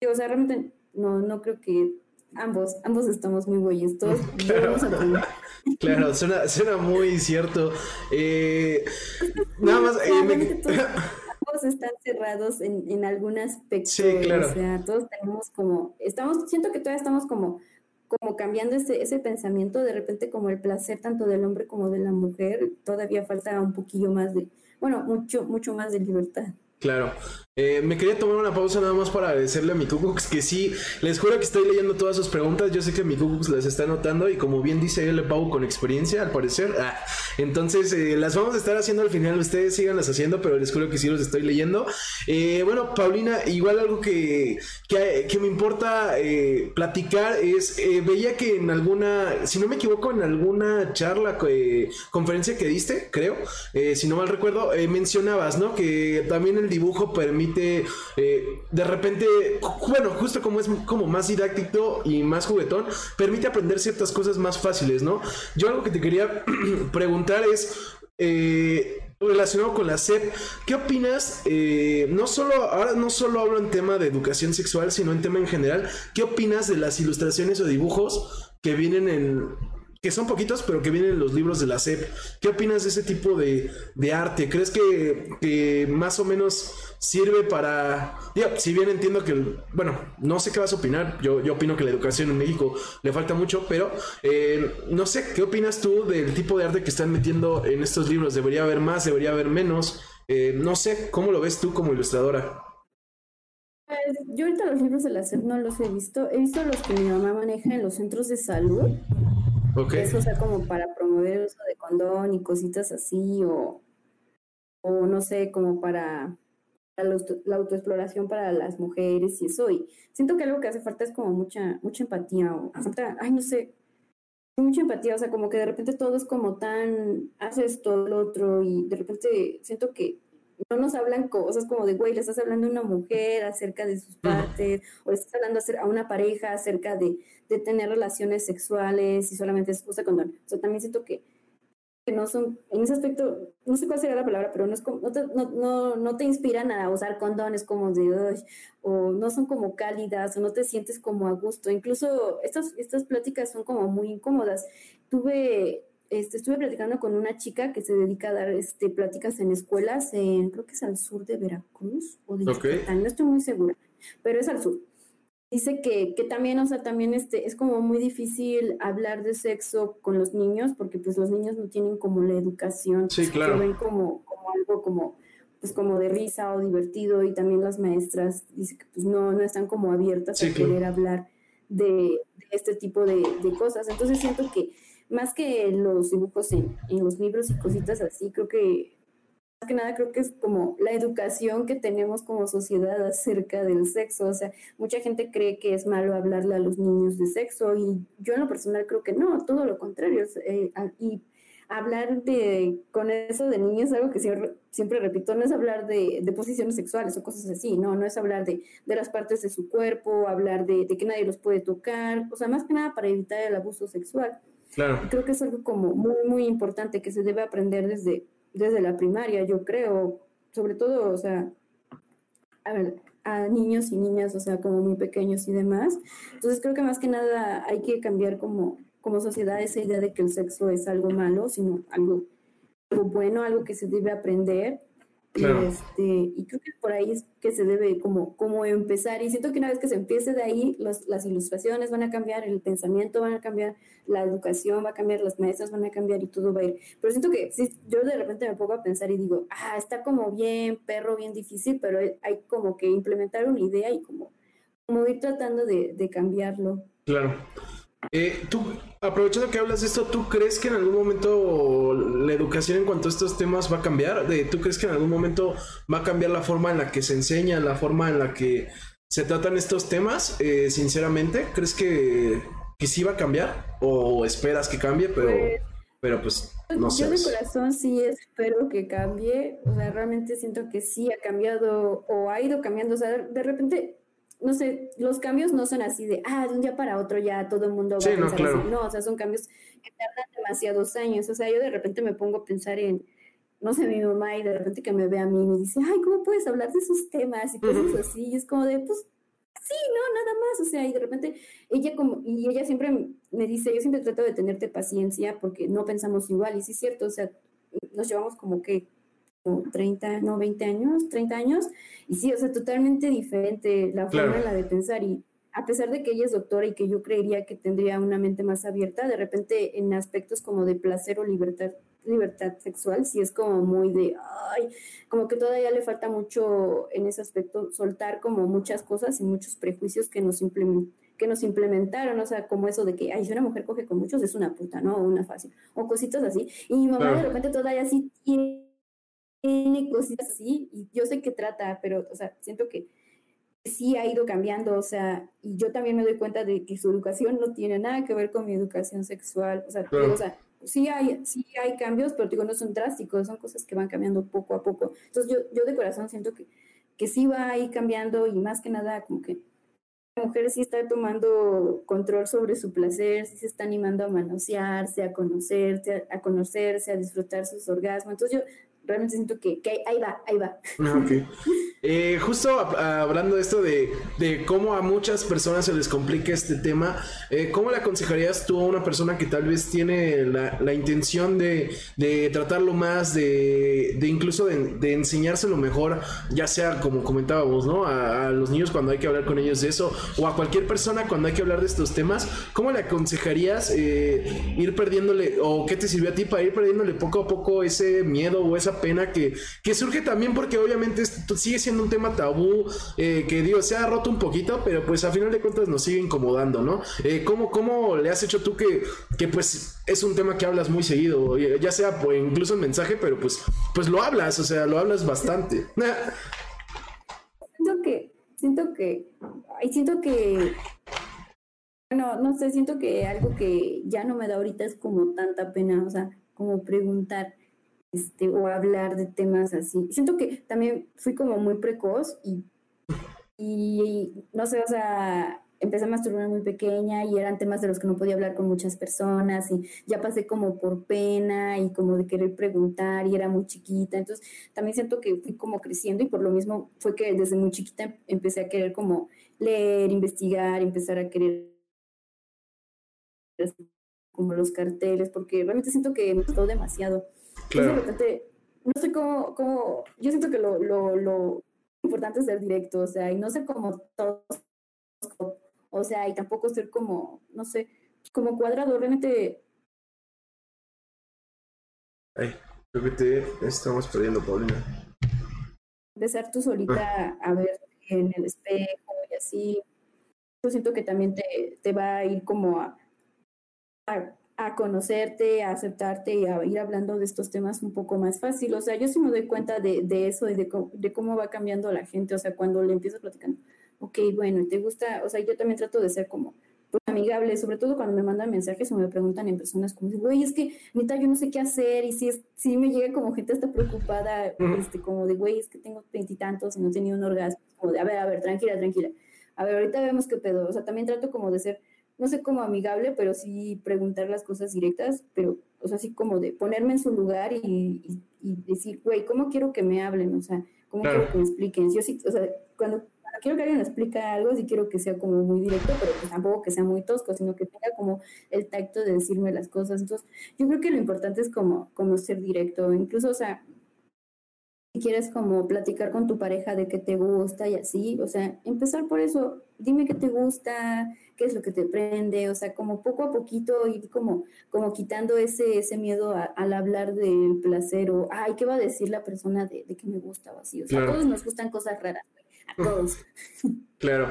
Y, o sea, realmente no, no creo que ambos, ambos estamos muy güeyes, todos. claro, suena, suena muy cierto. Eh, nada más. Eh, me... todos, están cerrados en, en algún aspecto. Sí, claro. O sea, todos tenemos como. Estamos, siento que todavía estamos como como cambiando ese, ese pensamiento, de repente como el placer tanto del hombre como de la mujer, todavía falta un poquillo más de, bueno, mucho, mucho más de libertad. Claro. Eh, me quería tomar una pausa nada más para agradecerle a mi Cucux que sí, les juro que estoy leyendo todas sus preguntas. Yo sé que mi Cucux las está anotando y como bien dice él, le pago con experiencia al parecer. Ah, entonces eh, las vamos a estar haciendo al final. Ustedes síganlas haciendo, pero les juro que sí los estoy leyendo. Eh, bueno, Paulina, igual algo que, que, que me importa platicar es, veía que en alguna, si no me equivoco, en alguna charla, conferencia que diste, creo, si no mal recuerdo, mencionabas, ¿no? Que también el dibujo permite eh, de repente, bueno, justo como es como más didáctico y más juguetón, permite aprender ciertas cosas más fáciles, ¿no? Yo algo que te quería preguntar es... Eh, relacionado con la SEP, ¿qué opinas? Eh, no solo, ahora no solo hablo en tema de educación sexual, sino en tema en general, ¿qué opinas de las ilustraciones o dibujos que vienen en, que son poquitos, pero que vienen en los libros de la SEP. ¿Qué opinas de ese tipo de, arte? ¿Crees que, más o menos sirve para... si bien entiendo que, bueno, no sé qué vas a opinar, yo, yo opino que la educación en México le falta mucho, pero eh, no sé, ¿qué opinas tú del tipo de arte que están metiendo en estos libros? ¿Debería haber más? ¿Debería haber menos? Eh, no sé, ¿cómo lo ves tú como ilustradora? Pues, yo ahorita los libros de la SEP no los he visto. He visto los que mi mamá maneja en los centros de salud. Ok. Eso, o sea, como para promover el uso de condón y cositas así, o, o no sé, como para la, autoexploración para las mujeres y eso. Y siento que algo que hace falta es como mucha, mucha empatía, o falta, ay, no sé, mucha empatía, o sea, como que de repente todo es como tan, haces todo lo otro y de repente siento que no nos hablan cosas como de, güey, le estás hablando a una mujer acerca de sus partes, o le estás hablando a una pareja acerca de, de tener relaciones sexuales y solamente es usa condón. O sea, también siento que, que, no son, en ese aspecto, no sé cuál sería la palabra, pero no, es como, no, te, no, no, no te inspiran a usar condones como de, o no son como cálidas, o no te sientes como a gusto. Incluso estas, estas pláticas son como muy incómodas. Tuve este, estuve platicando con una chica que se dedica a dar este, pláticas en escuelas, en, creo que es al sur de Veracruz o de no estoy muy segura, pero es al sur. Dice que, que también, o sea, también este, es como muy difícil hablar de sexo con los niños porque pues los niños no tienen como la educación, sí, claro. ven como, como algo como pues como de risa o divertido y también las maestras dice que pues no, no están como abiertas a querer hablar de, de, este tipo de, de cosas. Entonces siento que más que los dibujos en, los libros y cositas así, creo que que nada creo que es como la educación que tenemos como sociedad acerca del sexo. O sea, mucha gente cree que es malo hablarle a los niños de sexo y yo en lo personal creo que no, todo lo contrario. Eh, y hablar de con eso de niños algo que siempre, siempre repito, no es hablar de, posiciones sexuales o cosas así, no, no es hablar de, de las partes de su cuerpo, hablar de, de, que nadie los puede tocar, o sea, más que nada para evitar el abuso sexual. Claro. Creo que es algo como muy, muy importante que se debe aprender desde, desde la primaria, yo creo, sobre todo, o sea, a ver, a niños y niñas, o sea, como muy pequeños y demás. Entonces creo que más que nada hay que cambiar como, como sociedad esa idea de que el sexo es algo malo, sino algo, algo bueno, algo que se debe aprender y, este, y creo que por ahí es que se debe como, como empezar. Y siento que una vez que se empiece de ahí, las ilustraciones van a cambiar, el pensamiento van a cambiar, la educación va a cambiar, las maestras van a cambiar y todo va a ir. Pero siento que sí, yo de repente me pongo a pensar y digo, ah, está como bien, perro, bien difícil, pero hay como que implementar una idea y como, como ir tratando de, de cambiarlo. Claro. Eh, tú, aprovechando que hablas de esto, ¿tú crees que en algún momento la educación en cuanto a estos temas va a cambiar? ¿Tú crees que en algún momento va a cambiar la forma en la que se enseña, la forma en la que se tratan estos temas? Eh, sinceramente, ¿crees que, que sí va a cambiar? ¿O esperas que cambie? Pero, pues, pero pues no sé. Yo de corazón sí espero que cambie. O sea, realmente siento que sí ha cambiado o ha ido cambiando. O sea, de repente no sé, los cambios no son así de, ah, de un día para otro ya todo el mundo va a pensar no, así. No, o sea, son cambios que tardan demasiados años. O sea, yo de repente me pongo a pensar en, no sé, mi mamá y de repente que me ve a mí y me dice, ay, ¿cómo puedes hablar de esos temas y cosas así? Y es como de, pues, sí, no, nada más. O sea, y de repente ella como, y ella siempre me dice, yo siempre trato de tenerte paciencia porque no pensamos igual. Y sí es cierto, o sea, nos llevamos como que 30, no, 20 años, 30 años, y sí, o sea, totalmente diferente la forma en la de pensar. Y a pesar de que ella es doctora y que yo creería que tendría una mente más abierta, de repente en aspectos como de placer o libertad, libertad sexual, sí es como muy de, ay, como que todavía le falta mucho en ese aspecto soltar como muchas cosas y muchos prejuicios que nos que nos implementaron, o sea, como eso de que, ay, si una mujer coge con muchos es una puta, ¿no? O una fácil, o cositas así. Y mi mamá de repente todavía sí tiene tiene cositas así, y yo sé que trata, pero, o sea, siento que sí ha ido cambiando, o sea, y yo también me doy cuenta de que su educación no tiene nada que ver con mi educación sexual, o sea, o sea sí hay, sí hay cambios, pero digo, no son drásticos, son cosas que van cambiando poco a poco. Entonces yo, yo de corazón siento que, que sí va a ir cambiando y más que nada como que la mujer sí está tomando control sobre su placer, sí se está animando a manosearse, a conocerse, a, conocerse, a disfrutar sus orgasmos. Entonces yo realmente siento que, que ahí va, ahí va. Ah, ok. Eh, justo hablando de esto de, de, cómo a muchas personas se les complica este tema, eh, ¿cómo le aconsejarías tú a una persona que tal vez tiene la, la intención de, de, tratarlo más, de, de incluso de, de, enseñárselo mejor, ya sea como comentábamos, ¿no? A, a, los niños cuando hay que hablar con ellos de eso, o a cualquier persona cuando hay que hablar de estos temas, ¿cómo le aconsejarías eh, ir perdiéndole, o qué te sirvió a ti para ir perdiéndole poco a poco ese miedo o esa pena que, que surge también porque obviamente sigue siendo un tema tabú eh, que digo, se ha roto un poquito, pero pues a final de cuentas nos sigue incomodando, ¿no? Eh, ¿cómo, ¿cómo, le has hecho tú que, que pues es un tema que hablas muy seguido, ya sea pues, incluso en mensaje, pero pues, pues lo hablas, o sea, lo hablas bastante. siento que, siento que, ay, siento que bueno, no sé, siento que algo que ya no me da ahorita es como tanta pena, o sea, como preguntar este, o hablar de temas así. Siento que también fui como muy precoz y, no sé, o sea, empecé a masturbar muy pequeña y eran temas de los que no podía hablar con muchas personas y ya pasé como por pena y como de querer preguntar y era muy chiquita. Entonces también siento que fui como creciendo y por lo mismo fue que desde muy chiquita empecé a querer como leer, investigar, empezar a querer como los carteles, porque realmente siento que me gustó demasiado. Claro. no sé cómo, cómo, yo siento que lo, lo, lo importante es ser directo, o sea, y no ser como todos, o sea, y tampoco ser como, no sé, como cuadrado, realmente. Ay, creo que te estamos perdiendo, Paulina. Empezar tú solita a ver en el espejo y así, yo siento que también te, te va a ir como a, a a conocerte, a aceptarte y a ir hablando de estos temas un poco más fácil. O sea, yo sí me doy cuenta de, de eso y de, de, cómo va cambiando la gente. O sea, cuando le empiezo platicando, ok, bueno, ¿te gusta? O sea, yo también trato de ser como pues, amigable, sobre todo cuando me mandan mensajes o me preguntan en personas como, güey, es que, neta, yo no sé qué hacer. Y si, es, si me llega como gente hasta preocupada, este, como de, güey, es que tengo veintitantos y no he tenido un orgasmo. Como de, a ver, a ver, tranquila, tranquila. A ver, ahorita vemos qué pedo. O sea, también trato como de ser no sé cómo amigable, pero sí preguntar las cosas directas, pero, o sea, así como de ponerme en su lugar y, decir, güey, ¿cómo quiero que me hablen? O sea, ¿cómo quiero que me expliquen? Yo sí, o sea, cuando, quiero que alguien me explique algo, sí quiero que sea como muy directo, pero pues tampoco que sea muy tosco, sino que tenga como el tacto de decirme las cosas. Entonces, yo creo que lo importante es como, como ser directo, incluso, o sea, si quieres como platicar con tu pareja de qué te gusta y así, o sea, empezar por eso, dime qué te gusta, qué es lo que te prende, o sea, como poco a poquito ir como, como quitando ese, ese miedo al hablar del placer o, ay, ¿qué va a decir la persona de, de que me gusta o así? O sea, a todos nos gustan cosas raras, a todos. Claro.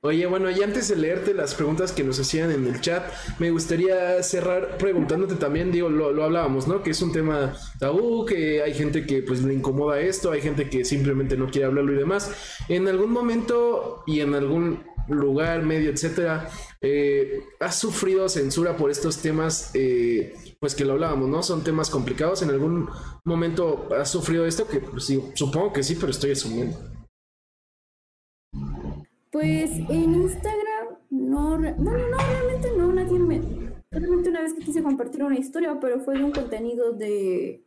Oye, bueno, y antes de leerte las preguntas que nos hacían en el chat, me gustaría cerrar preguntándote también, digo, lo, lo, hablábamos, ¿no? Que es un tema tabú, que hay gente que pues le incomoda esto, hay gente que simplemente no quiere hablarlo y demás. En algún momento y en algún lugar, medio, etcétera, eh, ¿has sufrido censura por estos temas? Eh, pues que lo hablábamos, ¿no? Son temas complicados. ¿En algún momento has sufrido esto? Que pues, sí, supongo que sí, pero estoy asumiendo. Pues en Instagram, no, bueno, no, realmente no, nadie me... Realmente una vez que quise compartir una historia, pero fue de un contenido de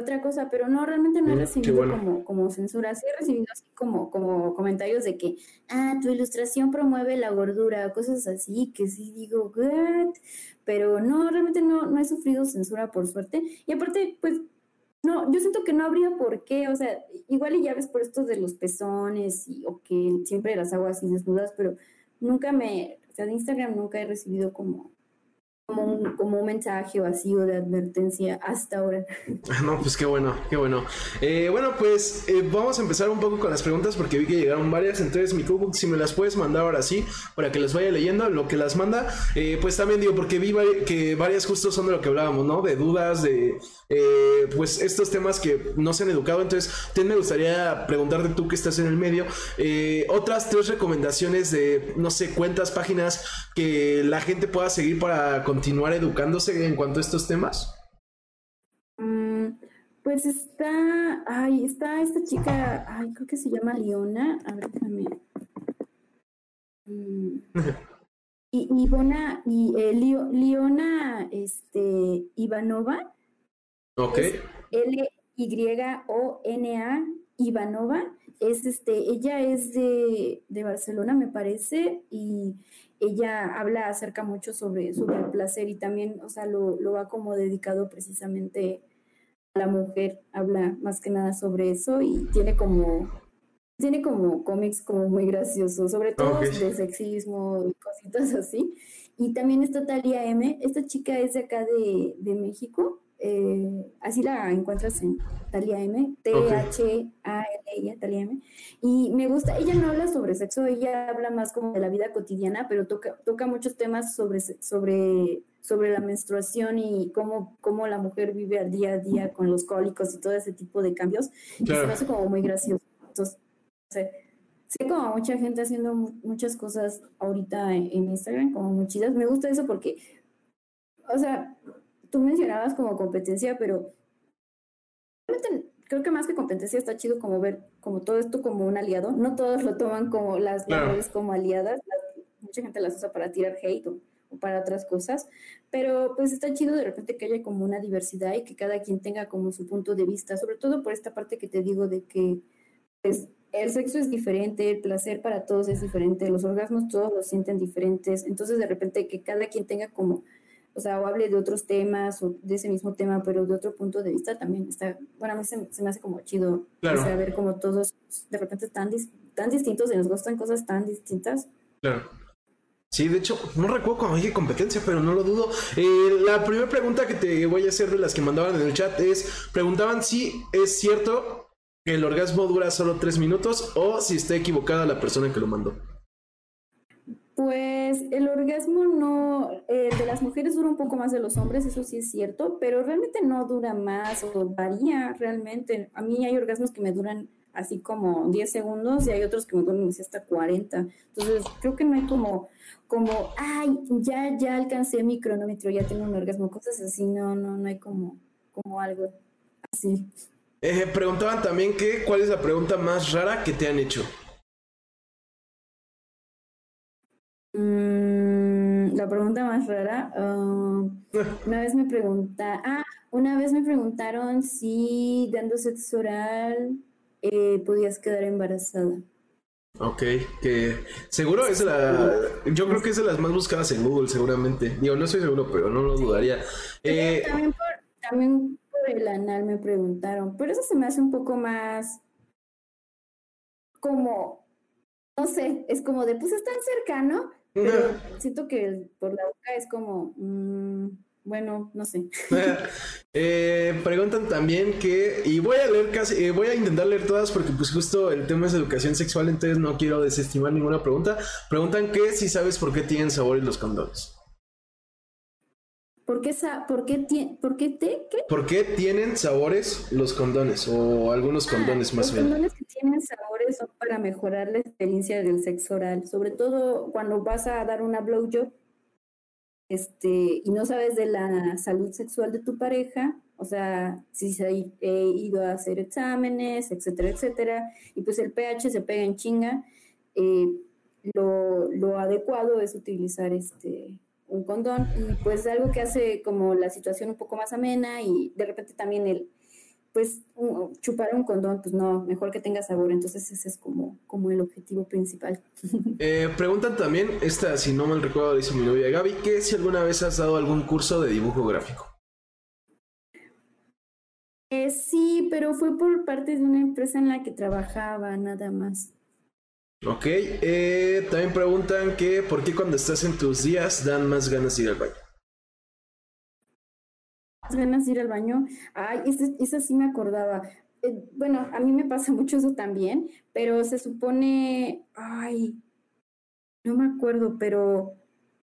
otra cosa, pero no, realmente no he mm, recibido como, como censura, sí he recibido así como, como comentarios de que, ah, tu ilustración promueve la gordura, cosas así, que sí digo, what? Pero no, realmente no, no he sufrido censura por suerte. Y aparte, pues no, yo siento que no habría por qué, o sea, igual y ya ves por esto de los pezones y, o que siempre las hago así desnudas, pero nunca me, o sea, de Instagram nunca he recibido como como un, como un mensaje vacío de advertencia hasta ahora. No, pues qué bueno, qué bueno. Eh, bueno, pues eh, vamos a empezar un poco con las preguntas porque vi que llegaron varias. Entonces, mi Cookbook, si me las puedes mandar ahora sí, para que las vaya leyendo, lo que las manda. Eh, pues también digo, porque vi que varias justo son de lo que hablábamos, ¿no? De dudas, de pues estos temas que no se han educado. Entonces, te me gustaría preguntarte tú que estás en el medio, otras tres recomendaciones de, no sé, cuentas, páginas que la gente pueda seguir para continuar educándose en cuanto a estos temas? Mm, pues está, ay, está esta chica, ay, creo que se llama Leona, a ver, déjame. Mm. y Ivona, y eh, Leona este, Ivanova. Ok. L Y-O-N-A Ivanova. Es este, ella es de, de, Barcelona, me parece, y ella habla acerca mucho sobre, sobre el placer y también, o sea, lo, lo va como dedicado precisamente a la mujer, habla más que nada sobre eso y tiene como tiene como cómics como muy graciosos, sobre todo de sexismo y cositas así. Y también está Talia M. Esta chica es de acá de, de México. Eh, así la encuentras en Talia M. T-H-A-L-I, Talia M. Y me gusta, ella no habla sobre sexo, ella habla más como de la vida cotidiana, pero toca, toca muchos temas sobre, sobre, sobre la menstruación y cómo, cómo la mujer vive al día a día con los cólicos y todo ese tipo de cambios. Y se me hace como muy gracioso. Entonces, sé, sé como mucha gente haciendo muchas cosas ahorita en, Instagram, como muy chidas. Me gusta eso porque, o sea, tú mencionabas como competencia, pero realmente creo que más que competencia está chido como ver como todo esto como un aliado. No todos lo toman como las mujeres como aliadas. mucha gente las usa para tirar hate o, o, para otras cosas. Pero pues está chido de repente que haya como una diversidad y que cada quien tenga como su punto de vista. Sobre todo por esta parte que te digo de que pues el sexo es diferente, el placer para todos es diferente, los orgasmos todos los sienten diferentes, entonces de repente que cada quien tenga como, o sea, o hable de otros temas o de ese mismo tema, pero de otro punto de vista también está, bueno, a mí se, me hace como chido claro. ver como todos de repente están tan distintos y nos gustan cosas tan distintas. Claro. Sí, de hecho, no recuerdo cuando dije competencia, pero no lo dudo. Eh, la primera pregunta que te voy a hacer de las que mandaban en el chat es, preguntaban si es cierto que el orgasmo dura solo tres minutos o si está equivocada la persona que lo mandó. Pues el orgasmo no, eh, de las mujeres dura un poco más de los hombres, eso sí es cierto, pero realmente no dura más o varía realmente. A mí hay orgasmos que me duran así como 10 segundos y hay otros que me duran hasta 40. Entonces creo que no hay como, como, ay, ya, ya alcancé mi cronómetro, ya tengo un orgasmo, cosas así, no, no, no hay como, como algo así. Eh, preguntaban también que cuál es la pregunta más rara que te han hecho. Mm, la pregunta más rara. Ah, una vez me pregunta, ah, una vez me preguntaron si dando sexo oral eh, podías quedar embarazada. Ok, que seguro es la. Yo creo que es de las más buscadas en Google, seguramente. Digo, no estoy seguro, pero no lo dudaría. Eh, también, por, también el anal me preguntaron, pero eso se me hace un poco más como, no sé, es como de, pues es tan cercano, pero siento que por la boca es como, mm, bueno, no sé. eh, preguntan también que, y voy a leer casi, eh, voy a intentar leer todas porque pues justo el tema es educación sexual, entonces no quiero desestimar ninguna pregunta. Preguntan que si sabes por qué tienen sabores los condones. ¿Por qué, por qué, por qué te, qué? ¿Por qué tienen sabores los condones o algunos ah, condones más bien? Los condones que tienen sabores son para mejorar la experiencia del sexo oral, sobre todo cuando vas a dar una blowjob este, y no sabes de la salud sexual de tu pareja, o sea, si se ha ido a hacer exámenes, etcétera, etcétera, y pues el pH se pega en chinga, eh, lo, lo adecuado es utilizar este un condón y pues algo que hace como la situación un poco más amena y de repente también el pues chupar un condón pues no mejor que tenga sabor. Entonces ese es como como el objetivo principal. Eh, preguntan también esta si no mal recuerdo dice mi novia Gaby que si alguna vez has dado algún curso de dibujo gráfico. Eh, sí pero fue por parte de una empresa en la que trabajaba nada más. Ok, eh, también preguntan que por qué cuando estás en tus días dan más ganas de ir al baño. Ganas de ir al baño. Ay, esa, sí me acordaba. Eh, bueno, a mí me pasa mucho eso también, pero se supone, ay, no me acuerdo, pero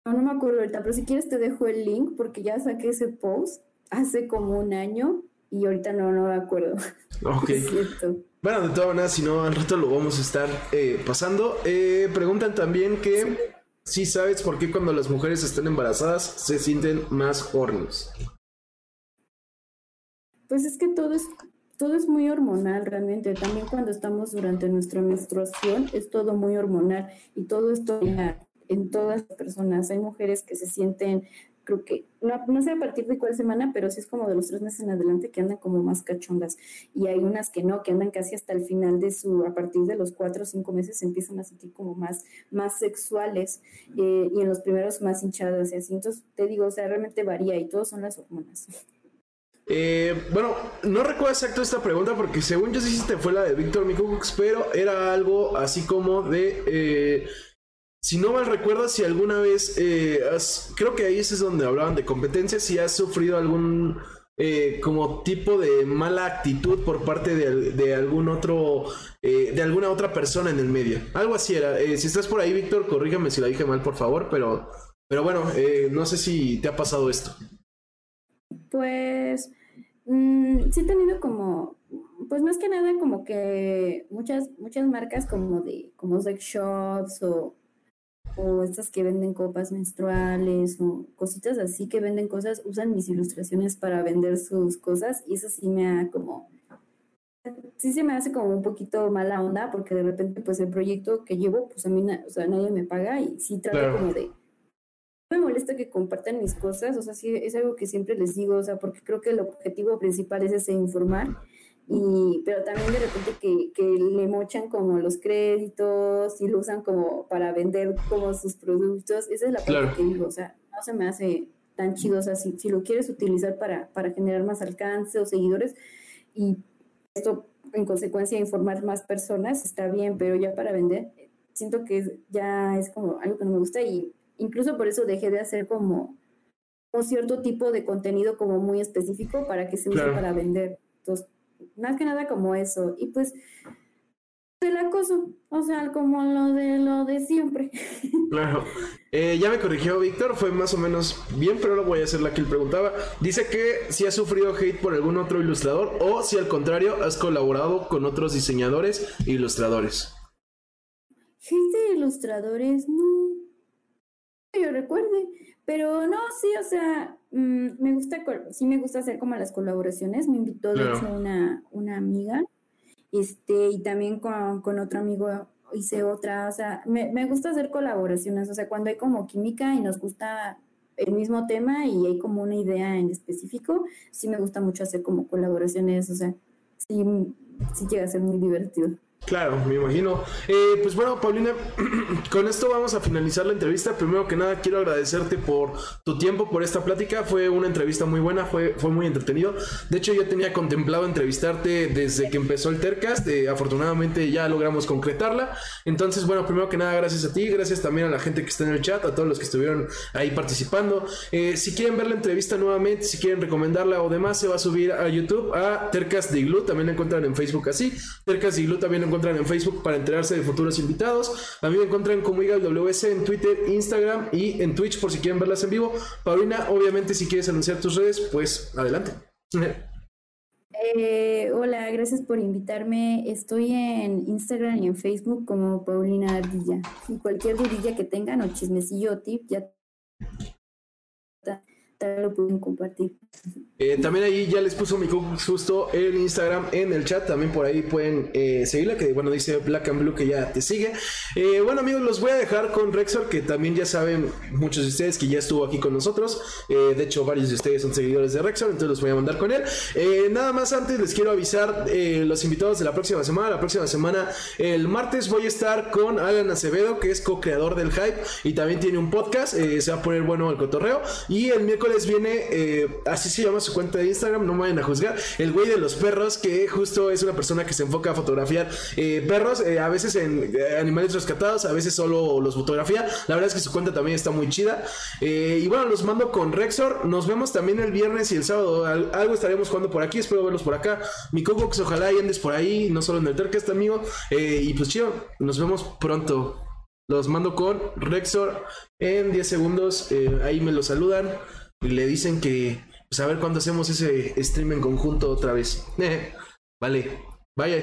no, no me acuerdo ahorita, pero si quieres te dejo el link porque ya saqué ese post hace como un año y ahorita no, no me acuerdo. Ok. Bueno, de todas maneras, si no, al rato lo vamos a estar eh, pasando. Eh, preguntan también que si sabes por qué cuando las mujeres están embarazadas se sienten más hornos. Pues es que todo es, todo es muy hormonal realmente. También cuando estamos durante nuestra menstruación es todo muy hormonal y todo esto en todas las personas. Hay mujeres que se sienten creo que, no, no sé a partir de cuál semana, pero sí es como de los tres meses en adelante que andan como más cachondas. Y hay unas que no, que andan casi hasta el final de su, a partir de los cuatro o cinco meses empiezan a sentir como más, más sexuales eh, y en los primeros más hinchadas y así. Entonces te digo, o sea, realmente varía y todo son las hormonas. Eh, bueno, no recuerdo exacto esta pregunta porque según yo sí te fue la de Víctor Mikukux, pero era algo así como de... Eh, si no mal recuerdo, si alguna vez, eh, creo que ahí es donde hablaban de competencia, si has sufrido algún como tipo de mala actitud por parte de, algún otro, de alguna otra persona en el medio. Algo así era. si estás por ahí, Víctor, corrígame si la dije mal, por favor, pero, pero bueno, no sé si te ha pasado esto. Pues mm, sí he tenido como, pues más que nada como que muchas, muchas marcas como de, como sex shops o, o estas que venden copas menstruales o cositas así que venden cosas, usan mis ilustraciones para vender sus cosas y eso sí me ha como, sí se me hace como un poquito mala onda porque de repente pues el proyecto que llevo pues a mí o sea, nadie me paga y sí trato como de me molesta que compartan mis cosas, o sea, sí, es algo que siempre les digo, o sea, porque creo que el objetivo principal es ese informar, y, pero también de repente que, que le mochan como los créditos y lo usan como para vender como sus productos, esa es la parte que digo, o sea, no se me hace tan chido, o sea, si, si lo quieres utilizar para, para generar más alcance o seguidores y esto en consecuencia informar más personas, está bien, pero ya para vender, siento que ya es como algo que no me gusta y incluso por eso dejé de hacer como un cierto tipo de contenido como muy específico para que se use para vender. Entonces, más que nada como eso. Y pues el acoso, o sea, como lo de lo de siempre. Claro. Eh, ya me corrigió Víctor, fue más o menos bien, pero ahora voy a hacer la que él preguntaba. Dice que si has sufrido hate por algún otro ilustrador o si al contrario has colaborado con otros diseñadores e ilustradores. Hate de ilustradores, no yo recuerde. Pero no, sí, o sea, mm, me gusta, sí me gusta hacer como las colaboraciones. Me invitó, de hecho, una, una amiga. Este, y también con, con otro amigo hice otra. O sea, me, me gusta hacer colaboraciones. O sea, cuando hay como química y nos gusta el mismo tema y hay como una idea en específico, sí me gusta mucho hacer como colaboraciones. O sea, sí, sí llega a ser muy divertido. Claro, me imagino. Eh, pues bueno, Paulina, con esto vamos a finalizar la entrevista. Primero que nada, quiero agradecerte por tu tiempo, por esta plática. Fue una entrevista muy buena, fue, fue muy entretenido. De hecho, yo tenía contemplado entrevistarte desde que empezó el Tercast. Eh, afortunadamente ya logramos concretarla. Entonces, bueno, primero que nada, gracias a ti, gracias también a la gente que está en el chat, a todos los que estuvieron ahí participando. Eh, si quieren ver la entrevista nuevamente, si quieren recomendarla o demás, se va a subir a YouTube a Tercast de Iglu. También la encuentran en Facebook así. Tercast de Iglu también encuentran en Facebook para enterarse de futuros invitados. A mí me encuentran como WS en Twitter, Instagram y en Twitch por si quieren verlas en vivo. Paulina, obviamente si quieres anunciar tus redes, pues adelante. Eh, hola, gracias por invitarme. Estoy en Instagram y en Facebook como Paulina Ardilla. Y cualquier dudilla que tengan o chismecillo o tip, ya lo pueden compartir. Eh, también ahí ya les puso mi justo el Instagram en el chat. También por ahí pueden eh, seguirla. Que bueno, dice Black and Blue que ya te sigue. Eh, bueno, amigos, los voy a dejar con Rexor. Que también ya saben muchos de ustedes que ya estuvo aquí con nosotros. de hecho, varios de ustedes son seguidores de Rexor. Entonces los voy a mandar con él. nada más antes les quiero avisar los invitados de la próxima semana. La próxima semana, el martes, voy a estar con Alan Acevedo, que es co-creador del Hype. Y también tiene un podcast. se va a poner bueno el cotorreo. Y el miércoles viene, así se llama su cuenta de Instagram, no vayan a juzgar. El güey de los perros, que justo es una persona que se enfoca a fotografiar eh, perros, eh, a veces en eh, animales rescatados, a veces solo los fotografía. La verdad es que su cuenta también está muy chida. y bueno, los mando con Rexor. Nos vemos también el viernes y el sábado. algo estaremos jugando por aquí. Espero verlos por acá. Mi Cocox, ojalá y andes por ahí, no solo en el Tercast, amigo. y pues chido, nos vemos pronto. Los mando con Rexor en 10 segundos. ahí me lo saludan le dicen que, pues a ver cuándo hacemos ese stream en conjunto otra vez. vale, vaya.